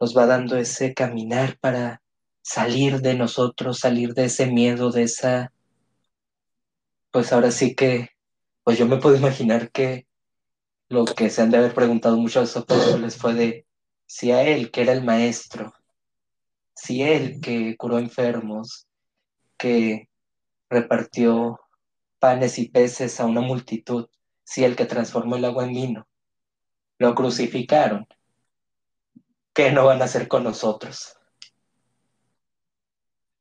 Nos va dando ese caminar para salir de nosotros, salir de ese miedo, de esa... Pues ahora sí que, pues yo me puedo imaginar que lo que se han de haber preguntado muchos apóstoles fue de si a él, que era el maestro, si él que curó enfermos, que repartió panes y peces a una multitud, si el que transformó el agua en vino, lo crucificaron, ¿qué no van a hacer con nosotros?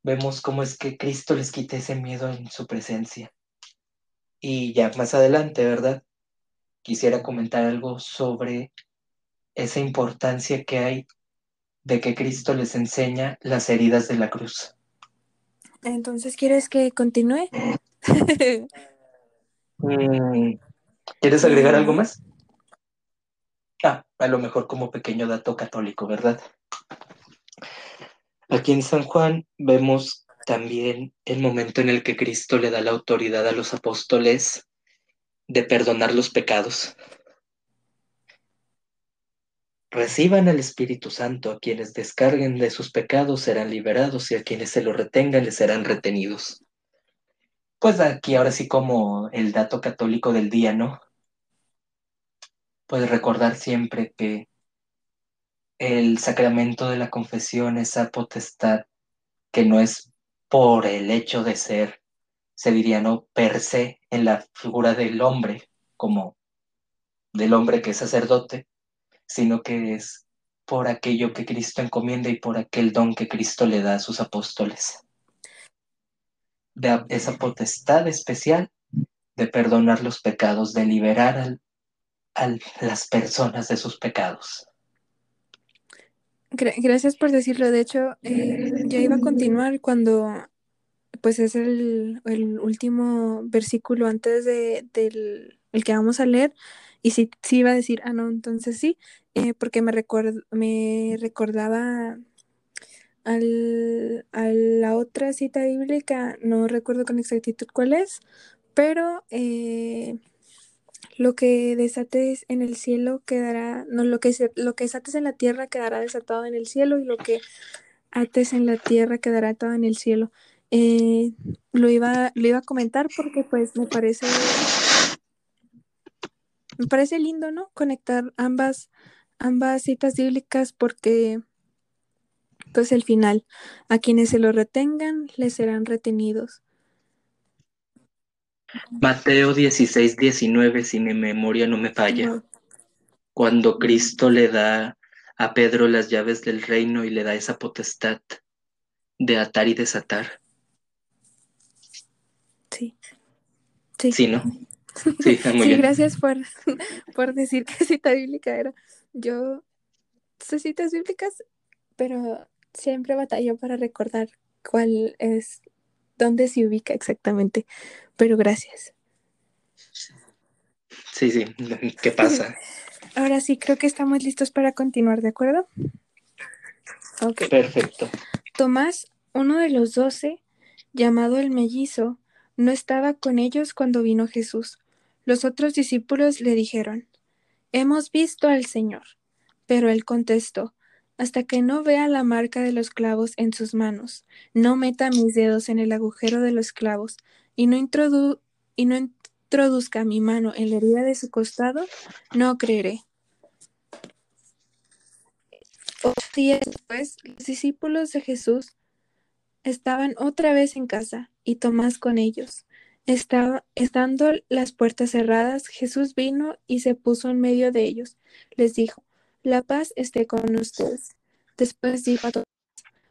vemos cómo es que Cristo les quita ese miedo en su presencia. Y ya más adelante, ¿verdad? Quisiera comentar algo sobre esa importancia que hay de que Cristo les enseña las heridas de la cruz. Entonces, ¿quieres que continúe? Mm, ¿Quieres agregar algo más? Ah, a lo mejor como pequeño dato católico, ¿verdad? Aquí en San Juan vemos también el momento en el que Cristo le da la autoridad a los apóstoles de perdonar los pecados. Reciban al Espíritu Santo, a quienes descarguen de sus pecados serán liberados y a quienes se lo retengan les serán retenidos. Pues aquí ahora sí como el dato católico del día, ¿no? Pues recordar siempre que el sacramento de la confesión, esa potestad que no es por el hecho de ser, se diría, ¿no? Per se en la figura del hombre, como del hombre que es sacerdote, sino que es por aquello que Cristo encomienda y por aquel don que Cristo le da a sus apóstoles. De esa potestad especial de perdonar los pecados, de liberar a las personas de sus pecados. Gracias por decirlo. De hecho, eh, ya iba a continuar cuando, pues es el, el último versículo antes de, del el que vamos a leer. Y sí, sí iba a decir, ah, no, entonces sí, eh, porque me, record, me recordaba al, a la otra cita bíblica, no recuerdo con exactitud cuál es, pero eh, lo que desates en el cielo quedará, no, lo que, se, lo que desates en la tierra quedará desatado en el cielo y lo que ates en la tierra quedará atado en el cielo. Eh, lo, iba, lo iba a comentar porque pues me parece me parece lindo, ¿no? Conectar ambas, ambas citas bíblicas porque pues el final, a quienes se lo retengan les serán retenidos. Mateo 16, 19, si mi memoria no me falla. Cuando Cristo le da a Pedro las llaves del reino y le da esa potestad de atar y desatar. Sí. Sí, sí ¿no? Sí, muy gracias por, por decir qué cita bíblica era. Yo sé citas bíblicas, pero siempre batallo para recordar cuál es, dónde se ubica exactamente. Pero gracias. Sí, sí, ¿qué pasa? Ahora sí, creo que estamos listos para continuar, ¿de acuerdo? Ok. Perfecto. Tomás, uno de los doce, llamado el mellizo, no estaba con ellos cuando vino Jesús. Los otros discípulos le dijeron, Hemos visto al Señor. Pero él contestó, Hasta que no vea la marca de los clavos en sus manos, no meta mis dedos en el agujero de los clavos, y no, y no introduzca mi mano en la herida de su costado, no creeré. Ocho días después, los discípulos de Jesús estaban otra vez en casa, y Tomás con ellos. Estaba, estando las puertas cerradas, Jesús vino y se puso en medio de ellos. Les dijo, la paz esté con ustedes. Después dijo a todos,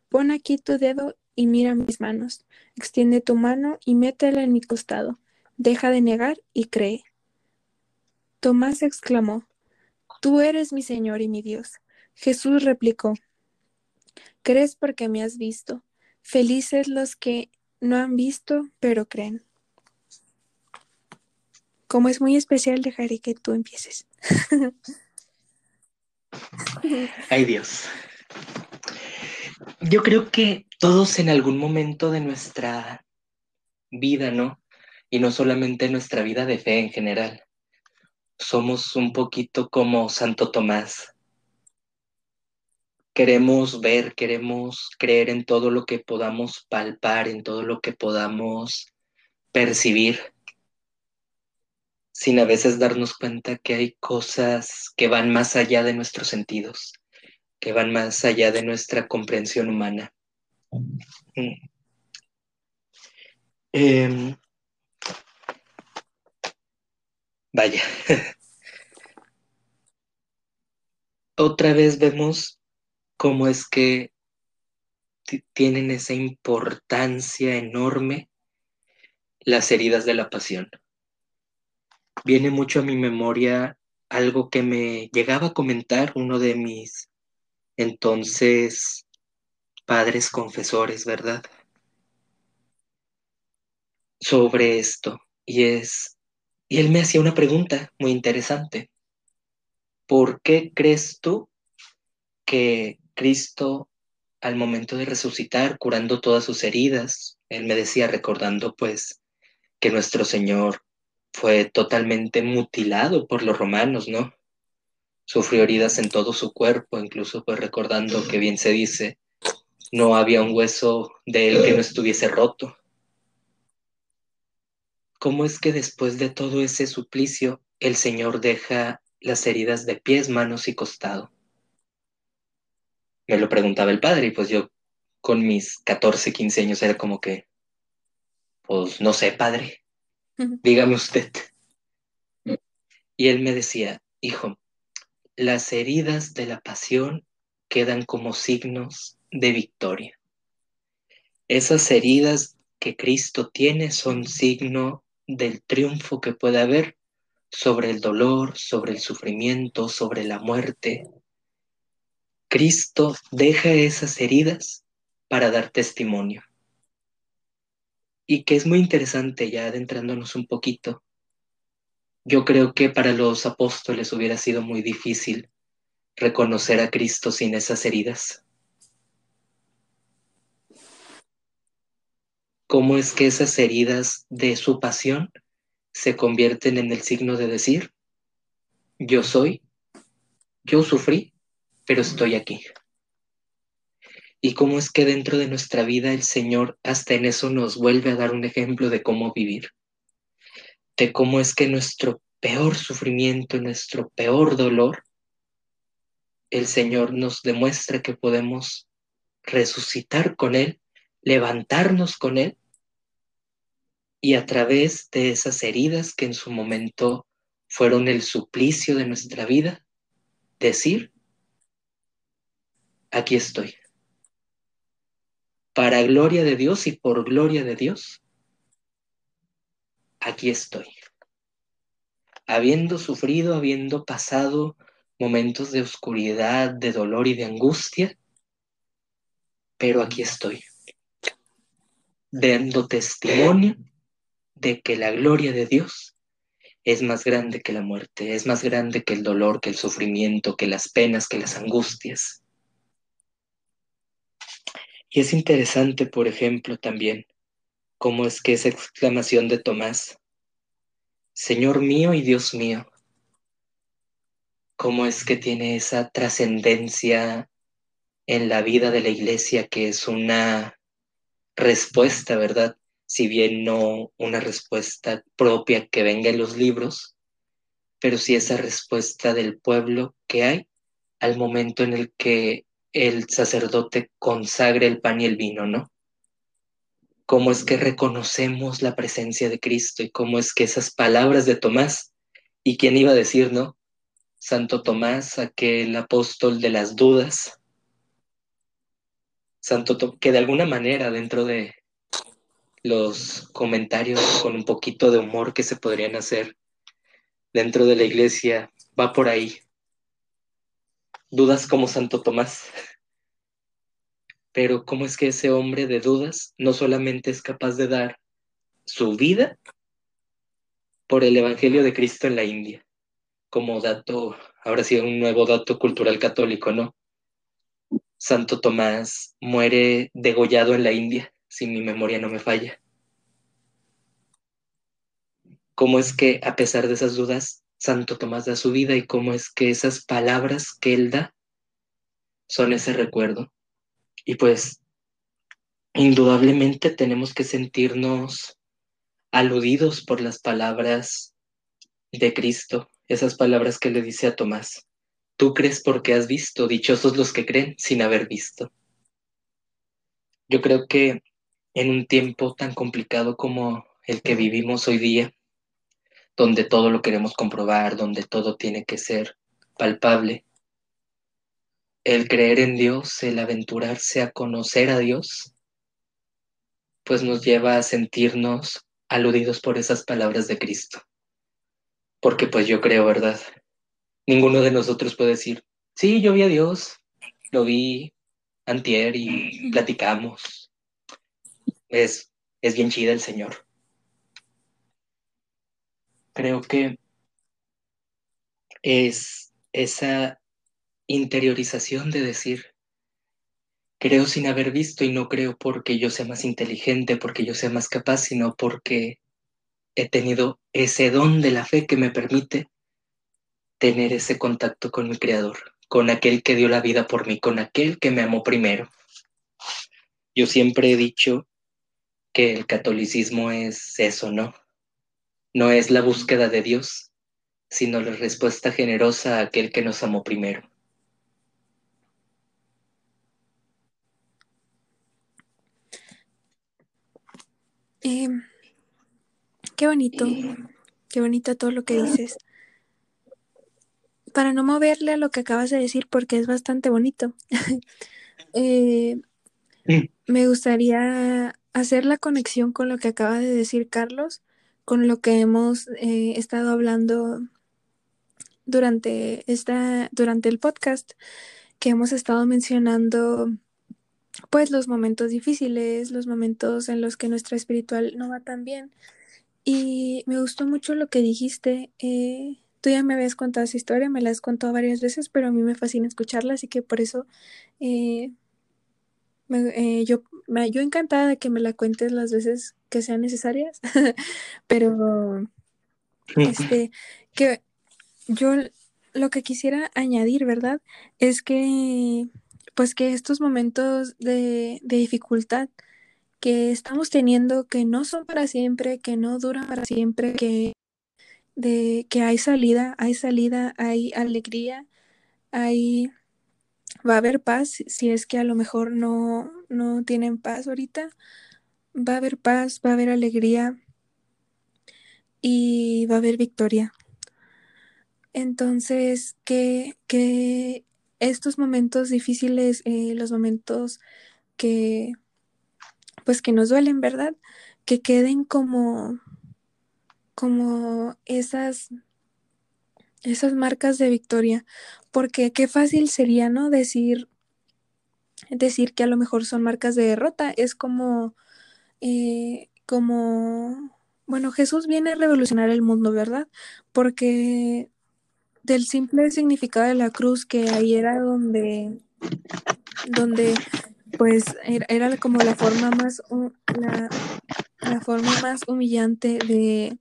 pon aquí tu dedo y mira mis manos. Extiende tu mano y métela en mi costado. Deja de negar y cree. Tomás exclamó, Tú eres mi Señor y mi Dios. Jesús replicó, Crees porque me has visto. Felices los que no han visto, pero creen. Como es muy especial, dejaré que tú empieces. Ay Dios. Yo creo que todos en algún momento de nuestra vida, ¿no? Y no solamente nuestra vida de fe en general, somos un poquito como Santo Tomás. Queremos ver, queremos creer en todo lo que podamos palpar, en todo lo que podamos percibir sin a veces darnos cuenta que hay cosas que van más allá de nuestros sentidos, que van más allá de nuestra comprensión humana. Mm. Em, vaya. Otra vez vemos cómo es que tienen esa importancia enorme las heridas de la pasión. Viene mucho a mi memoria algo que me llegaba a comentar uno de mis entonces padres confesores, ¿verdad? Sobre esto. Y es, y él me hacía una pregunta muy interesante. ¿Por qué crees tú que Cristo al momento de resucitar, curando todas sus heridas, él me decía, recordando pues que nuestro Señor fue totalmente mutilado por los romanos, ¿no? Sufrió heridas en todo su cuerpo, incluso pues recordando que bien se dice, no había un hueso de él que no estuviese roto. ¿Cómo es que después de todo ese suplicio el Señor deja las heridas de pies, manos y costado? Me lo preguntaba el padre y pues yo con mis 14, 15 años era como que, pues no sé, padre, dígame usted. Y él me decía, hijo, las heridas de la pasión quedan como signos de victoria. Esas heridas que Cristo tiene son signo del triunfo que puede haber sobre el dolor, sobre el sufrimiento, sobre la muerte. Cristo deja esas heridas para dar testimonio y que es muy interesante ya adentrándonos un poquito. Yo creo que para los apóstoles hubiera sido muy difícil reconocer a Cristo sin esas heridas. ¿Cómo es que esas heridas de su pasión se convierten en el signo de decir, yo soy, yo sufrí, pero estoy aquí? y cómo es que dentro de nuestra vida el Señor hasta en eso nos vuelve a dar un ejemplo de cómo vivir, de cómo es que nuestro peor sufrimiento, nuestro peor dolor, el Señor nos demuestra que podemos resucitar con Él, levantarnos con Él y a través de esas heridas que en su momento fueron el suplicio de nuestra vida, decir, aquí estoy para gloria de Dios y por gloria de Dios, aquí estoy. Habiendo sufrido, habiendo pasado momentos de oscuridad, de dolor y de angustia, pero aquí estoy, dando testimonio de que la gloria de Dios es más grande que la muerte, es más grande que el dolor, que el sufrimiento, que las penas, que las angustias. Y es interesante, por ejemplo, también cómo es que esa exclamación de Tomás, Señor mío y Dios mío, cómo es que tiene esa trascendencia en la vida de la iglesia que es una respuesta, ¿verdad? Si bien no una respuesta propia que venga en los libros, pero sí esa respuesta del pueblo que hay al momento en el que el sacerdote consagre el pan y el vino, ¿no? Cómo es que reconocemos la presencia de Cristo y cómo es que esas palabras de Tomás, y quién iba a decir, ¿no? Santo Tomás, aquel apóstol de las dudas, Santo que de alguna manera dentro de los comentarios con un poquito de humor que se podrían hacer dentro de la iglesia, va por ahí, dudas como Santo Tomás. Pero ¿cómo es que ese hombre de dudas no solamente es capaz de dar su vida por el Evangelio de Cristo en la India? Como dato, ahora sí, un nuevo dato cultural católico, ¿no? Santo Tomás muere degollado en la India, si mi memoria no me falla. ¿Cómo es que a pesar de esas dudas Santo Tomás da su vida y cómo es que esas palabras que él da son ese recuerdo. Y pues, indudablemente tenemos que sentirnos aludidos por las palabras de Cristo, esas palabras que le dice a Tomás. Tú crees porque has visto, dichosos los que creen sin haber visto. Yo creo que en un tiempo tan complicado como el que vivimos hoy día, donde todo lo queremos comprobar, donde todo tiene que ser palpable. El creer en Dios, el aventurarse a conocer a Dios, pues nos lleva a sentirnos aludidos por esas palabras de Cristo. Porque pues yo creo, ¿verdad? Ninguno de nosotros puede decir, sí, yo vi a Dios, lo vi antier y platicamos. Es, es bien chida el Señor. Creo que es esa interiorización de decir, creo sin haber visto y no creo porque yo sea más inteligente, porque yo sea más capaz, sino porque he tenido ese don de la fe que me permite tener ese contacto con mi Creador, con aquel que dio la vida por mí, con aquel que me amó primero. Yo siempre he dicho que el catolicismo es eso, ¿no? No es la búsqueda de Dios, sino la respuesta generosa a aquel que nos amó primero. Eh, qué bonito, qué bonito todo lo que dices. Para no moverle a lo que acabas de decir, porque es bastante bonito, eh, me gustaría hacer la conexión con lo que acaba de decir Carlos, con lo que hemos eh, estado hablando durante, esta, durante el podcast, que hemos estado mencionando pues los momentos difíciles, los momentos en los que nuestra espiritual no va tan bien. Y me gustó mucho lo que dijiste. eh, tú ya me habías contado esa historia, me la has contado varias veces, pero a mí me fascina escucharla, así que por eso eh, me- eh, yo, me- yo encantada de que me la cuentes las veces que sean necesarias, pero este, que yo lo que quisiera añadir, ¿verdad? Es que, pues que estos momentos de, de dificultad que estamos teniendo, que no son para siempre, que no duran para siempre, que, de, que hay salida, hay salida, hay alegría, hay, va a haber paz, si es que a lo mejor no, no tienen paz ahorita, va a haber paz, va a haber alegría y va a haber victoria. Entonces, que, que estos momentos difíciles, eh, los momentos que, pues que nos duelen, ¿verdad? Que queden como, como esas, esas marcas de victoria, porque qué fácil sería, ¿no? Decir, decir que a lo mejor son marcas de derrota, es como, eh, como, bueno, Jesús viene a revolucionar el mundo, ¿verdad? Porque del simple significado de la cruz, que ahí era donde, donde pues era, era como la forma más, la, la forma más humillante de,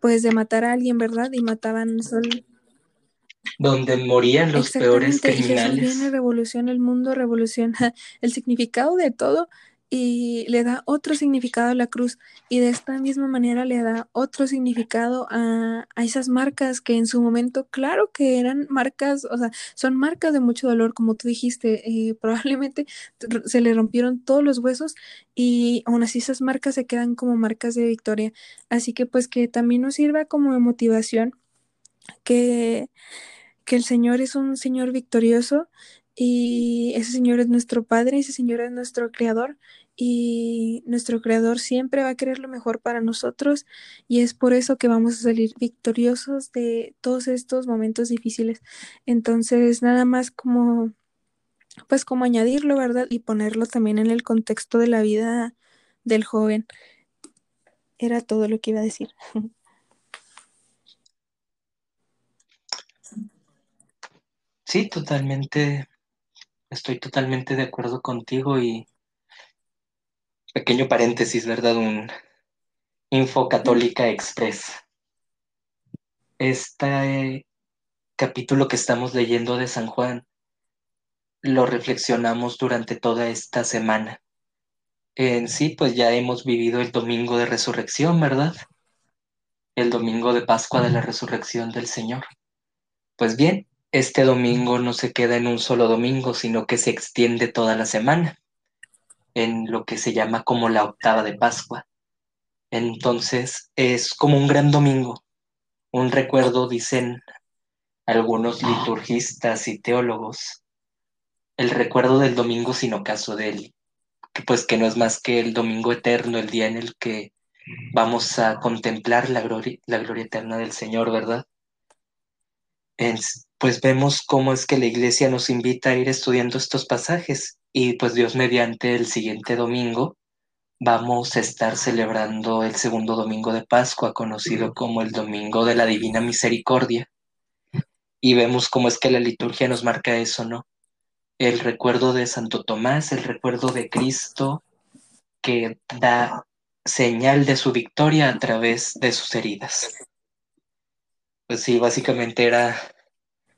pues de matar a alguien, ¿verdad? Y mataban sol. Donde morían los peores Exactamente, y Jesús viene, criminales. revoluciona el mundo, revoluciona el significado de todo y le da otro significado a la cruz y de esta misma manera le da otro significado a, a esas marcas que en su momento, claro que eran marcas, o sea, son marcas de mucho dolor, como tú dijiste, eh, probablemente se le rompieron todos los huesos y aún así esas marcas se quedan como marcas de victoria. Así que pues que también nos sirva como de motivación que que el Señor es un Señor victorioso y ese Señor es nuestro Padre, ese Señor es nuestro Creador y nuestro Creador siempre va a querer lo mejor para nosotros y es por eso que vamos a salir victoriosos de todos estos momentos difíciles. Entonces, nada más como, pues como añadirlo, ¿verdad? Y ponerlo también en el contexto de la vida del joven. Era todo lo que iba a decir. Sí, totalmente, estoy totalmente de acuerdo contigo y pequeño paréntesis, ¿verdad? Un Info Católica Express. Este capítulo que estamos leyendo de San Juan lo reflexionamos durante toda esta semana. En sí, pues ya hemos vivido el domingo de resurrección, ¿verdad? El domingo de Pascua de la resurrección del Señor. Pues bien, este domingo no se queda en un solo domingo, sino que se extiende toda la semana, en lo que se llama como la octava de Pascua. Entonces es como un gran domingo, un recuerdo, dicen algunos liturgistas y teólogos, el recuerdo del domingo sin ocaso de él, que pues que no es más que el domingo eterno, el día en el que vamos a contemplar la gloria, la gloria eterna del Señor, ¿verdad? pues vemos cómo es que la iglesia nos invita a ir estudiando estos pasajes y pues Dios mediante el siguiente domingo vamos a estar celebrando el segundo domingo de Pascua, conocido como el Domingo de la Divina Misericordia. Y vemos cómo es que la liturgia nos marca eso, ¿no? El recuerdo de Santo Tomás, el recuerdo de Cristo que da señal de su victoria a través de sus heridas. Pues sí, básicamente era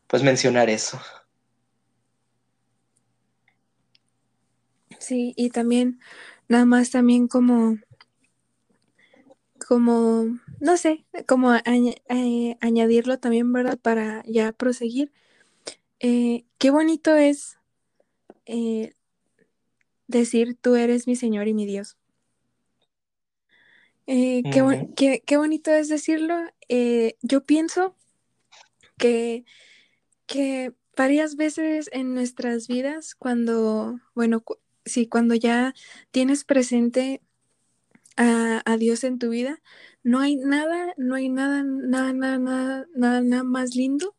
pues mencionar eso. Sí, y también nada más también como, como, no sé, como eh, añadirlo también, ¿verdad? Para ya proseguir. Eh, qué bonito es eh, decir, tú eres mi Señor y mi Dios. qué, qué, bonito es decirlo. yo pienso que, que varias veces en nuestras vidas, cuando, bueno, sí, cuando ya tienes presente a, Dios en tu vida, no hay nada, no hay nada, nada, nada, nada, nada, más lindo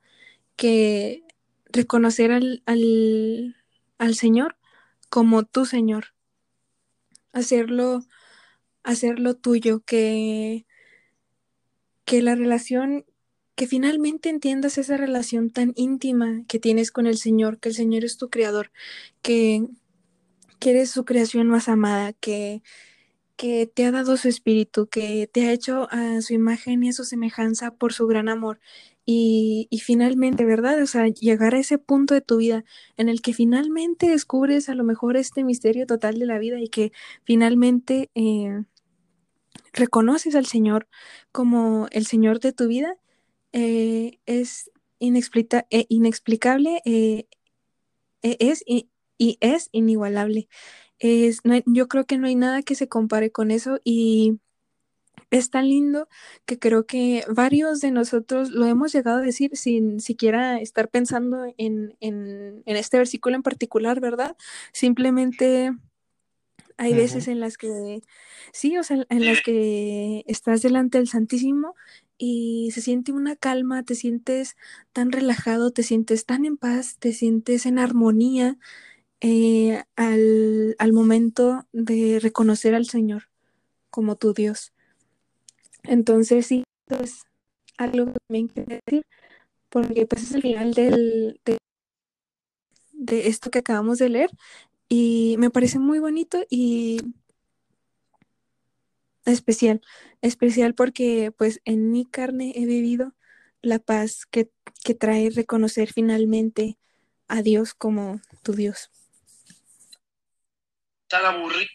que reconocer al, al, al Señor como tu Señor. Hacerlo, hacerlo tuyo, que, que la relación, que finalmente entiendas esa relación tan íntima que tienes con el Señor, que el Señor es tu creador, que, que eres su creación más amada, que, que te ha dado su espíritu, que te ha hecho a su imagen y a su semejanza por su gran amor. Y, finalmente, ¿verdad? O sea, llegar a ese punto de tu vida en el que finalmente descubres a lo mejor este misterio total de la vida y que finalmente eh, reconoces al Señor como el Señor de tu vida, eh, es eh, inexplicable, e, es y es inigualable. Es, yo creo que no hay nada que se compare con eso y es tan lindo que creo que varios de nosotros lo hemos llegado a decir sin siquiera estar pensando en, en, en este versículo en particular, ¿verdad? Simplemente hay veces en las que, sí, o sea, en las que estás delante del Santísimo y se siente una calma, te sientes tan relajado, te sientes tan en paz, te sientes en armonía eh, al, momento de reconocer al Señor como tu Dios. Entonces sí, es algo que también quiero decir, porque pues es el final del, de, de esto que acabamos de leer y me parece muy bonito y especial, especial porque pues en mi carne he vivido la paz que, que trae reconocer finalmente a Dios como tu Dios tan aburrido.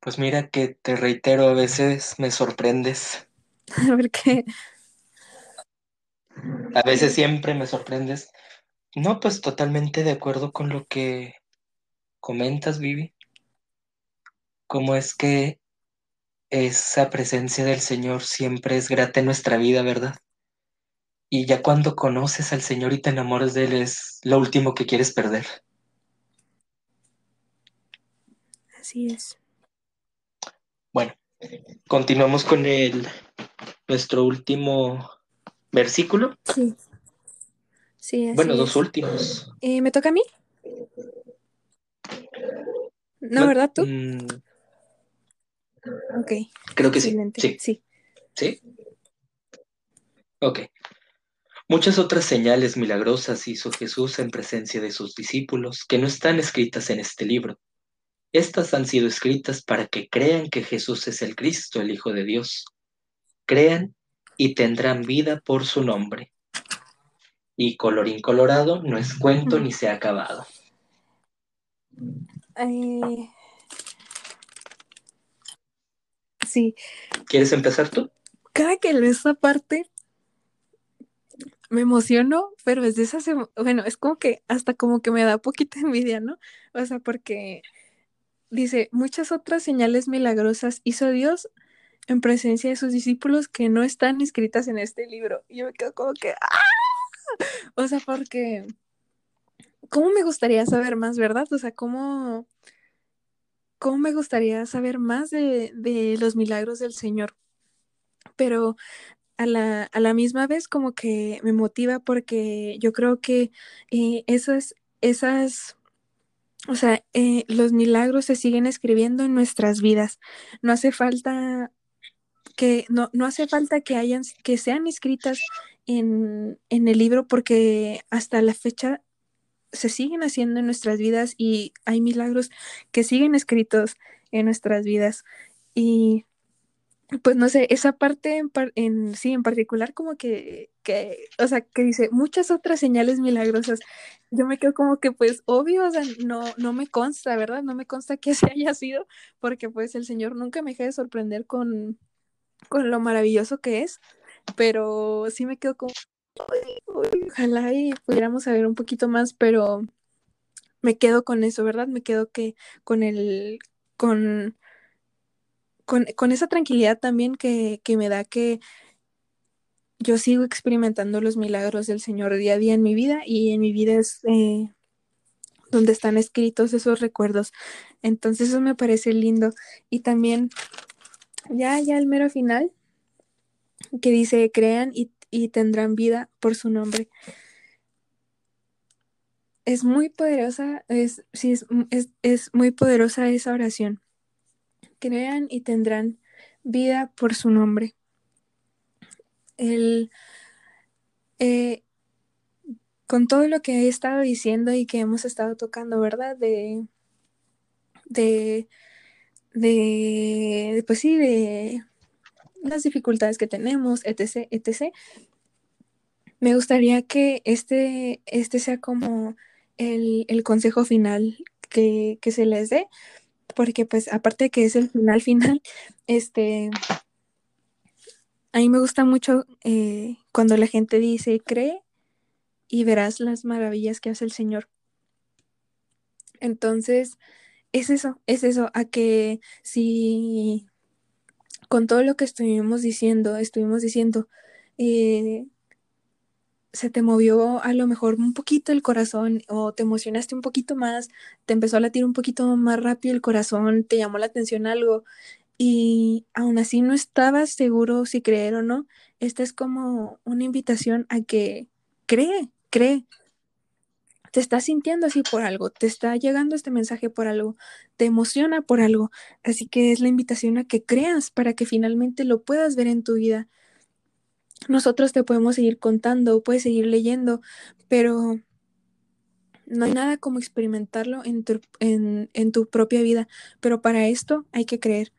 Pues mira que te reitero, a veces me sorprendes. ¿Por qué? A veces siempre me sorprendes. No, pues totalmente de acuerdo con lo que comentas, Vivi. Cómo es que esa presencia del Señor siempre es grata en nuestra vida, ¿verdad? Y ya cuando conoces al Señor y te enamoras de Él es lo último que quieres perder. Así es. Bueno, continuamos con el nuestro último versículo. Sí. Sí, así bueno, dos últimos. Eh, ¿Me toca a mí? No, ¿verdad tú? Mm. ok. Creo que sí. sí. Sí. ¿Sí? Ok. Muchas otras señales milagrosas hizo Jesús en presencia de sus discípulos que no están escritas en este libro. Estas han sido escritas para que crean que Jesús es el Cristo, el Hijo de Dios. Crean y tendrán vida por su nombre. Y colorín colorado, no es cuento ni se ha acabado. Eh, sí. ¿Quieres empezar tú? Cada que leo esa parte, me emociono, pero es de esas, bueno, es como que hasta como que me da poquita envidia, ¿no? O sea, porque dice, muchas otras señales milagrosas hizo Dios en presencia de sus discípulos que no están escritas en este libro. Y yo me quedo como que, ¡ah! o sea, porque, ¿cómo me gustaría saber más, verdad? O sea, ¿cómo, cómo me gustaría saber más de, de los milagros del Señor? Pero a la, a la misma vez como que me motiva porque yo creo que eh, esas, esas, o sea, eh, los milagros se siguen escribiendo en nuestras vidas. No hace falta que, no, no hace falta que hayan, que sean escritas en, en el libro porque hasta la fecha se siguen haciendo en nuestras vidas y hay milagros que siguen escritos en nuestras vidas. Y pues no sé, esa parte en, en, sí, en particular como que, que, o sea, que dice muchas otras señales milagrosas. Yo me quedo como que pues obvio, o sea, no, no me consta, ¿verdad? No me consta que así haya sido, porque pues el Señor nunca me deja de sorprender con, con lo maravilloso que es, pero sí me quedo como, ojalá y pudiéramos saber un poquito más, pero me quedo con eso, ¿verdad? Me quedo que con el, con con, con esa tranquilidad también que, que me da que yo sigo experimentando los milagros del Señor día a día en mi vida y en mi vida es eh, donde están escritos esos recuerdos. Entonces eso me parece lindo. Y también, ya, ya el mero final, que dice, crean y, y tendrán vida por su nombre. Es muy poderosa, es, sí, es, es, es muy poderosa esa oración crean y tendrán vida por su nombre. El, eh, con todo lo que he estado diciendo y que hemos estado tocando, ¿verdad? De, de, pues sí, de las dificultades que tenemos, etc., etc. Me gustaría que este, este sea como el, el consejo final que, que se les dé porque pues aparte de que es el final final, este, a mí me gusta mucho eh, cuando la gente dice, cree y verás las maravillas que hace el Señor. Entonces, es eso, es eso, a que si con todo lo que estuvimos diciendo, estuvimos diciendo, eh, se te movió a lo mejor un poquito el corazón o te emocionaste un poquito más, te empezó a latir un poquito más rápido el corazón, te llamó la atención algo y aún así no estabas seguro si creer o no, esta es como una invitación a que cree, cree. Te estás sintiendo así por algo, te está llegando este mensaje por algo, te emociona por algo, así que es la invitación a que creas para que finalmente lo puedas ver en tu vida nosotros te podemos seguir contando, puedes seguir leyendo, pero no hay nada como experimentarlo en tu, propia vida. Pero para esto hay que creer.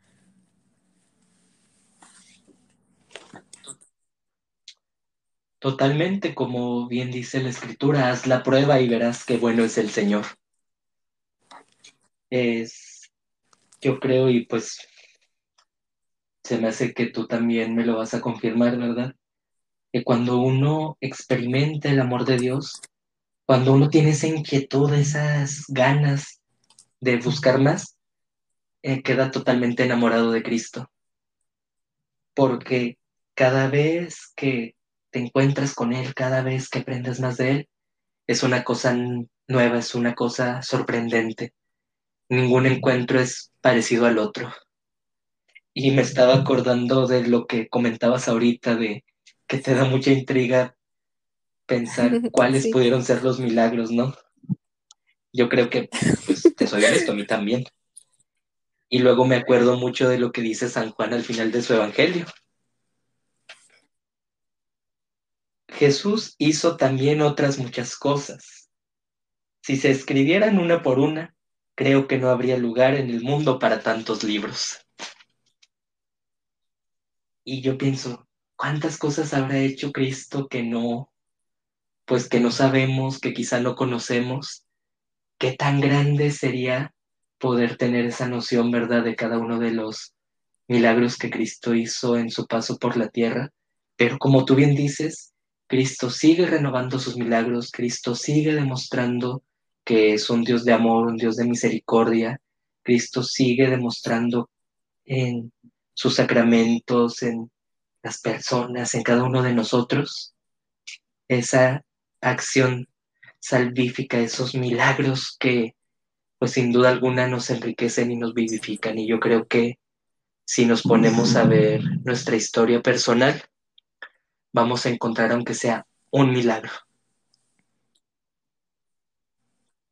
Totalmente, como bien dice la escritura, haz la prueba y verás qué bueno es el Señor. Es, yo creo, y pues se me hace que tú también me lo vas a confirmar, ¿verdad? Que cuando uno experimenta el amor de Dios, cuando uno tiene esa inquietud, esas ganas de buscar más, eh, queda totalmente enamorado de Cristo. Porque cada vez que te encuentras con Él, cada vez que aprendes más de Él, es una cosa nueva, es una cosa sorprendente. Ningún encuentro es parecido al otro. Y me estaba acordando de lo que comentabas ahorita de que te da mucha intriga pensar cuáles sí. pudieron ser los milagros, ¿no? Yo creo que, pues, te soy honesto, a mí también. Y luego me acuerdo mucho de lo que dice San Juan al final de su evangelio. Jesús hizo también otras muchas cosas. Si se escribieran una por una, creo que no habría lugar en el mundo para tantos libros. Y yo pienso, ¿Cuántas cosas habrá hecho Cristo que no, pues que no sabemos, que quizá no conocemos? ¿Qué tan grande sería poder tener esa noción, verdad, de cada uno de los milagros que Cristo hizo en su paso por la tierra? Pero como tú bien dices, Cristo sigue renovando sus milagros, Cristo sigue demostrando que es un Dios de amor, un Dios de misericordia, Cristo sigue demostrando en sus sacramentos, en las personas, en cada uno de nosotros, esa acción salvífica, esos milagros que pues sin duda alguna nos enriquecen y nos vivifican. Y yo creo que si nos ponemos a ver nuestra historia personal, vamos a encontrar aunque sea un milagro.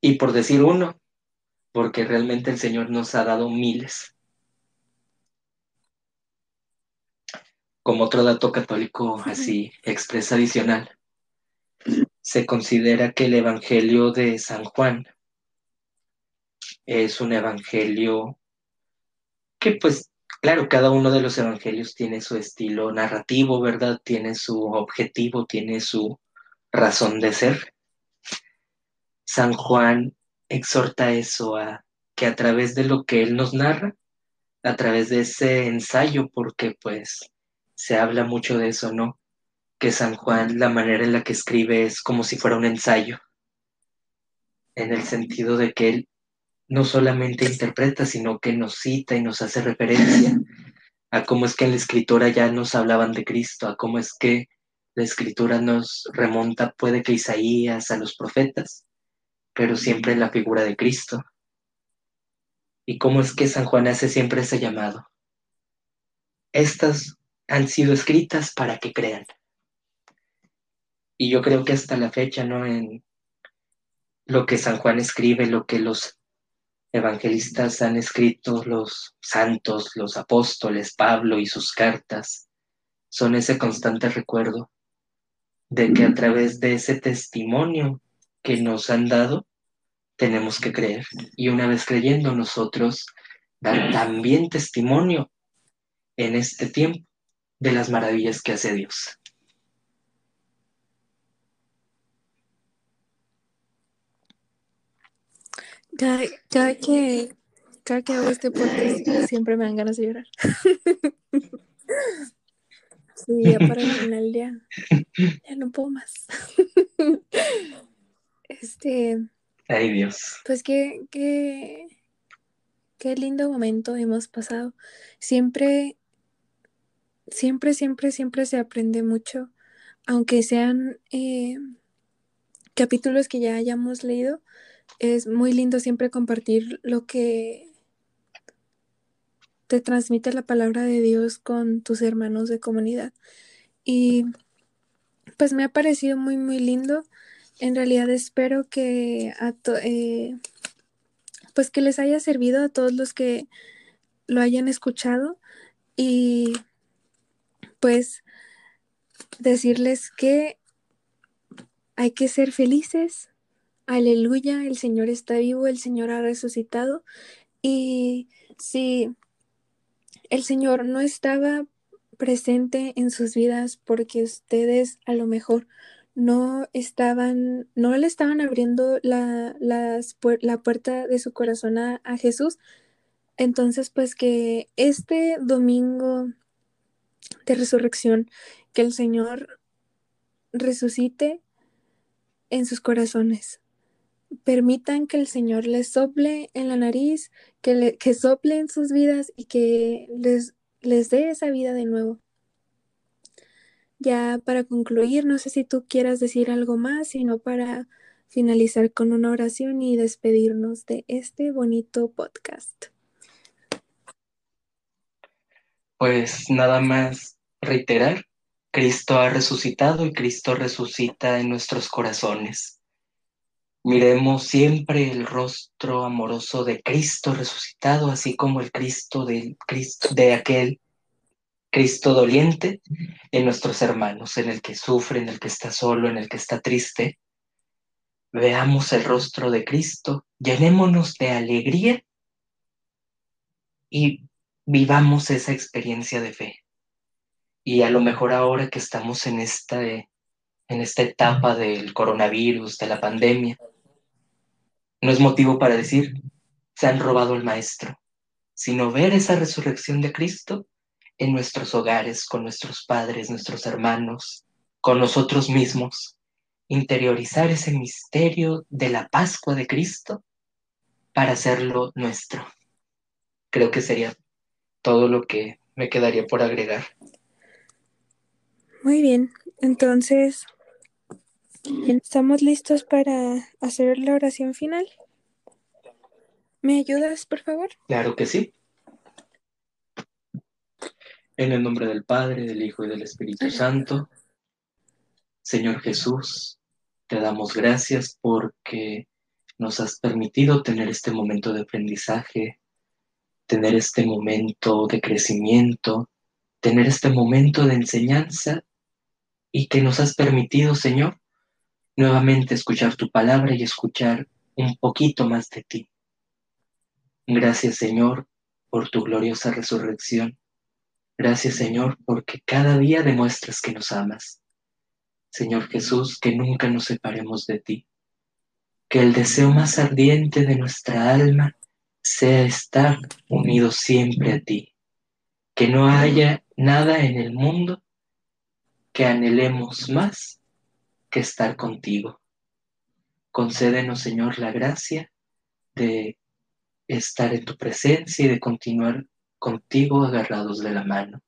Y por decir uno, porque realmente el Señor nos ha dado miles. Como otro dato católico así expresa adicional, se considera que el Evangelio de San Juan es un evangelio que pues claro, cada uno de los evangelios tiene su estilo narrativo, ¿verdad? Tiene su objetivo, tiene su razón de ser. San Juan exhorta eso a que a través de lo que él nos narra, a través de ese ensayo, porque pues se habla mucho de eso, ¿no? Que San Juan, la manera en la que escribe es como si fuera un ensayo, en el sentido de que él no solamente interpreta, sino que nos cita y nos hace referencia a cómo es que en la escritura ya nos hablaban de Cristo, a cómo es que la escritura nos remonta, puede que Isaías, a los profetas, pero siempre en la figura de Cristo. Y cómo es que San Juan hace siempre ese llamado. Estas han sido escritas para que crean. Y yo creo que hasta la fecha, ¿no? En lo que San Juan escribe, lo que los evangelistas han escrito, los santos, los apóstoles, Pablo y sus cartas, son ese constante recuerdo de que a través de ese testimonio que nos han dado, tenemos que creer. Y una vez creyendo nosotros, dar también testimonio en este tiempo de las maravillas que hace Dios. Cada, que, cada que hago este podcast siempre me dan ganas de llorar. sí, ya para el final ya, ya no puedo más. este. Ay, Dios. Pues qué, qué, qué lindo momento hemos pasado. Siempre, siempre, siempre, siempre se aprende mucho, aunque sean eh, capítulos que ya hayamos leído es muy lindo siempre compartir lo que te transmite la palabra de Dios con tus hermanos de comunidad. Y pues me ha parecido muy, muy lindo. En realidad espero que eh, pues que les haya servido a todos los que lo hayan escuchado y pues decirles que hay que ser felices, Aleluya, el Señor está vivo, el Señor ha resucitado. Y si el Señor no estaba presente en sus vidas porque ustedes a lo mejor no estaban, no le estaban abriendo la, la puerta de su corazón a, a Jesús, entonces pues que este domingo de resurrección, que el Señor resucite en sus corazones permitan que el Señor les sople en la nariz, que, le, que sople en sus vidas y que les, les dé esa vida de nuevo. Ya para concluir, no sé si tú quieras decir algo más, sino para finalizar con una oración y despedirnos de este bonito podcast. Pues nada más reiterar, Cristo ha resucitado y Cristo resucita en nuestros corazones. Miremos siempre el rostro amoroso de Cristo resucitado, así como el Cristo de, Cristo, de aquel Cristo doliente en nuestros hermanos, en el que sufre, en el que está solo, en el que está triste. Veamos el rostro de Cristo, llenémonos de alegría y vivamos esa experiencia de fe. Y a lo mejor ahora que estamos en esta, en esta etapa del coronavirus, de la pandemia, no es motivo para decir, se han robado el Maestro, sino ver esa resurrección de Cristo en nuestros hogares, con nuestros padres, nuestros hermanos, con nosotros mismos, interiorizar ese misterio de la Pascua de Cristo para hacerlo nuestro. Creo que sería todo lo que me quedaría por agregar. Muy bien, entonces Estamos listos para hacer la oración final. ¿Me ayudas, por favor? Claro que sí. En el nombre del Padre, del Hijo y del Espíritu Santo. Señor Jesús, te damos gracias porque nos has permitido tener este momento de aprendizaje, tener este momento de crecimiento, tener este momento de enseñanza y que nos has permitido, Señor, nuevamente escuchar tu palabra y escuchar un poquito más de ti. Gracias, Señor, por tu gloriosa resurrección. Gracias, Señor, porque cada día demuestras que nos amas. Señor Jesús, que nunca nos separemos de ti. Que el deseo más ardiente de nuestra alma sea estar unidos siempre a ti. Que no haya nada en el mundo que anhelemos más que estar contigo. Concédenos, Señor, la gracia de estar en tu presencia y de continuar contigo agarrados de la mano.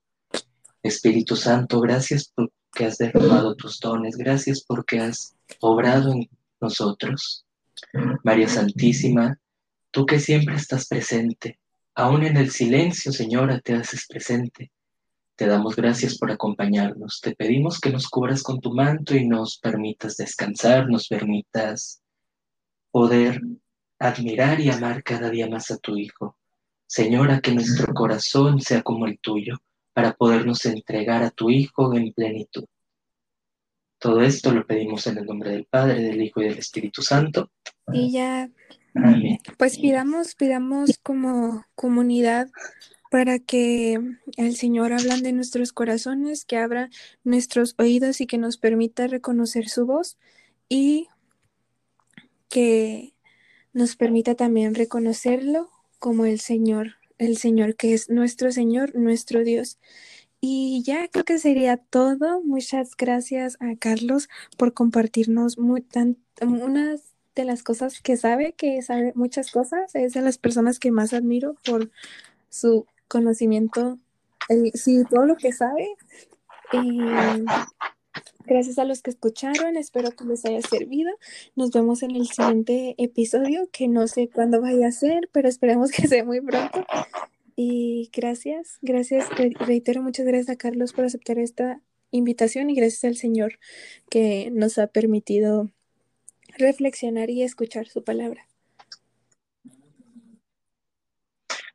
Espíritu Santo, gracias por que has derramado tus dones. Gracias porque has obrado en nosotros. María Santísima, tú que siempre estás presente, aún en el silencio, Señora, te haces presente. Te damos gracias por acompañarnos. Te pedimos que nos cubras con tu manto y nos permitas descansar, nos permitas poder admirar y amar cada día más a tu Hijo. Señora, que nuestro corazón sea como el tuyo para podernos entregar a tu Hijo en plenitud. Todo esto lo pedimos en el nombre del Padre, del Hijo y del Espíritu Santo. Y ya. Pues pidamos, pidamos como comunidad para que el Señor hablan de nuestros corazones, que abra nuestros oídos y que nos permita reconocer su voz y que nos permita también reconocerlo como el Señor el Señor, que es nuestro Señor, nuestro Dios. Y ya creo que sería todo. Muchas gracias a Carlos por compartirnos muy, tan, unas de las cosas que sabe, que sabe muchas cosas. Es de las personas que más admiro por su conocimiento, sí, todo lo que sabe. Y Gracias a los que escucharon, espero que les haya servido. Nos vemos en el siguiente episodio, que no sé cuándo vaya a ser, pero esperemos que sea muy pronto. Y gracias, gracias, reitero muchas gracias a Carlos por aceptar esta invitación y gracias al Señor que nos ha permitido reflexionar y escuchar su palabra.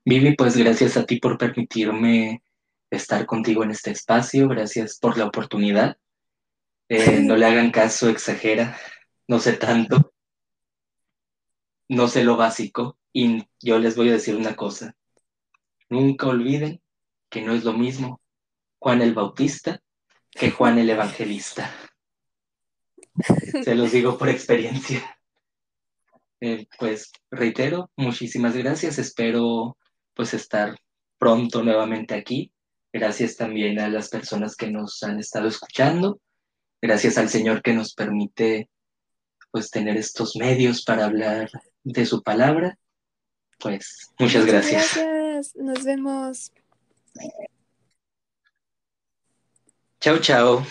Vivi, pues gracias a ti por permitirme estar contigo en este espacio, gracias por la oportunidad eh, no le hagan caso, exagera, no sé tanto, no sé lo básico y yo les voy a decir una cosa. Nunca olviden que no es lo mismo Juan el Bautista que Juan el Evangelista. Se los digo por experiencia. Eh, pues reitero, muchísimas gracias. Espero pues estar pronto nuevamente aquí. Gracias también a las personas que nos han estado escuchando gracias al Señor que nos permite pues tener estos medios para hablar de su palabra. Pues muchas gracias. Gracias, nos vemos. Chao, chao.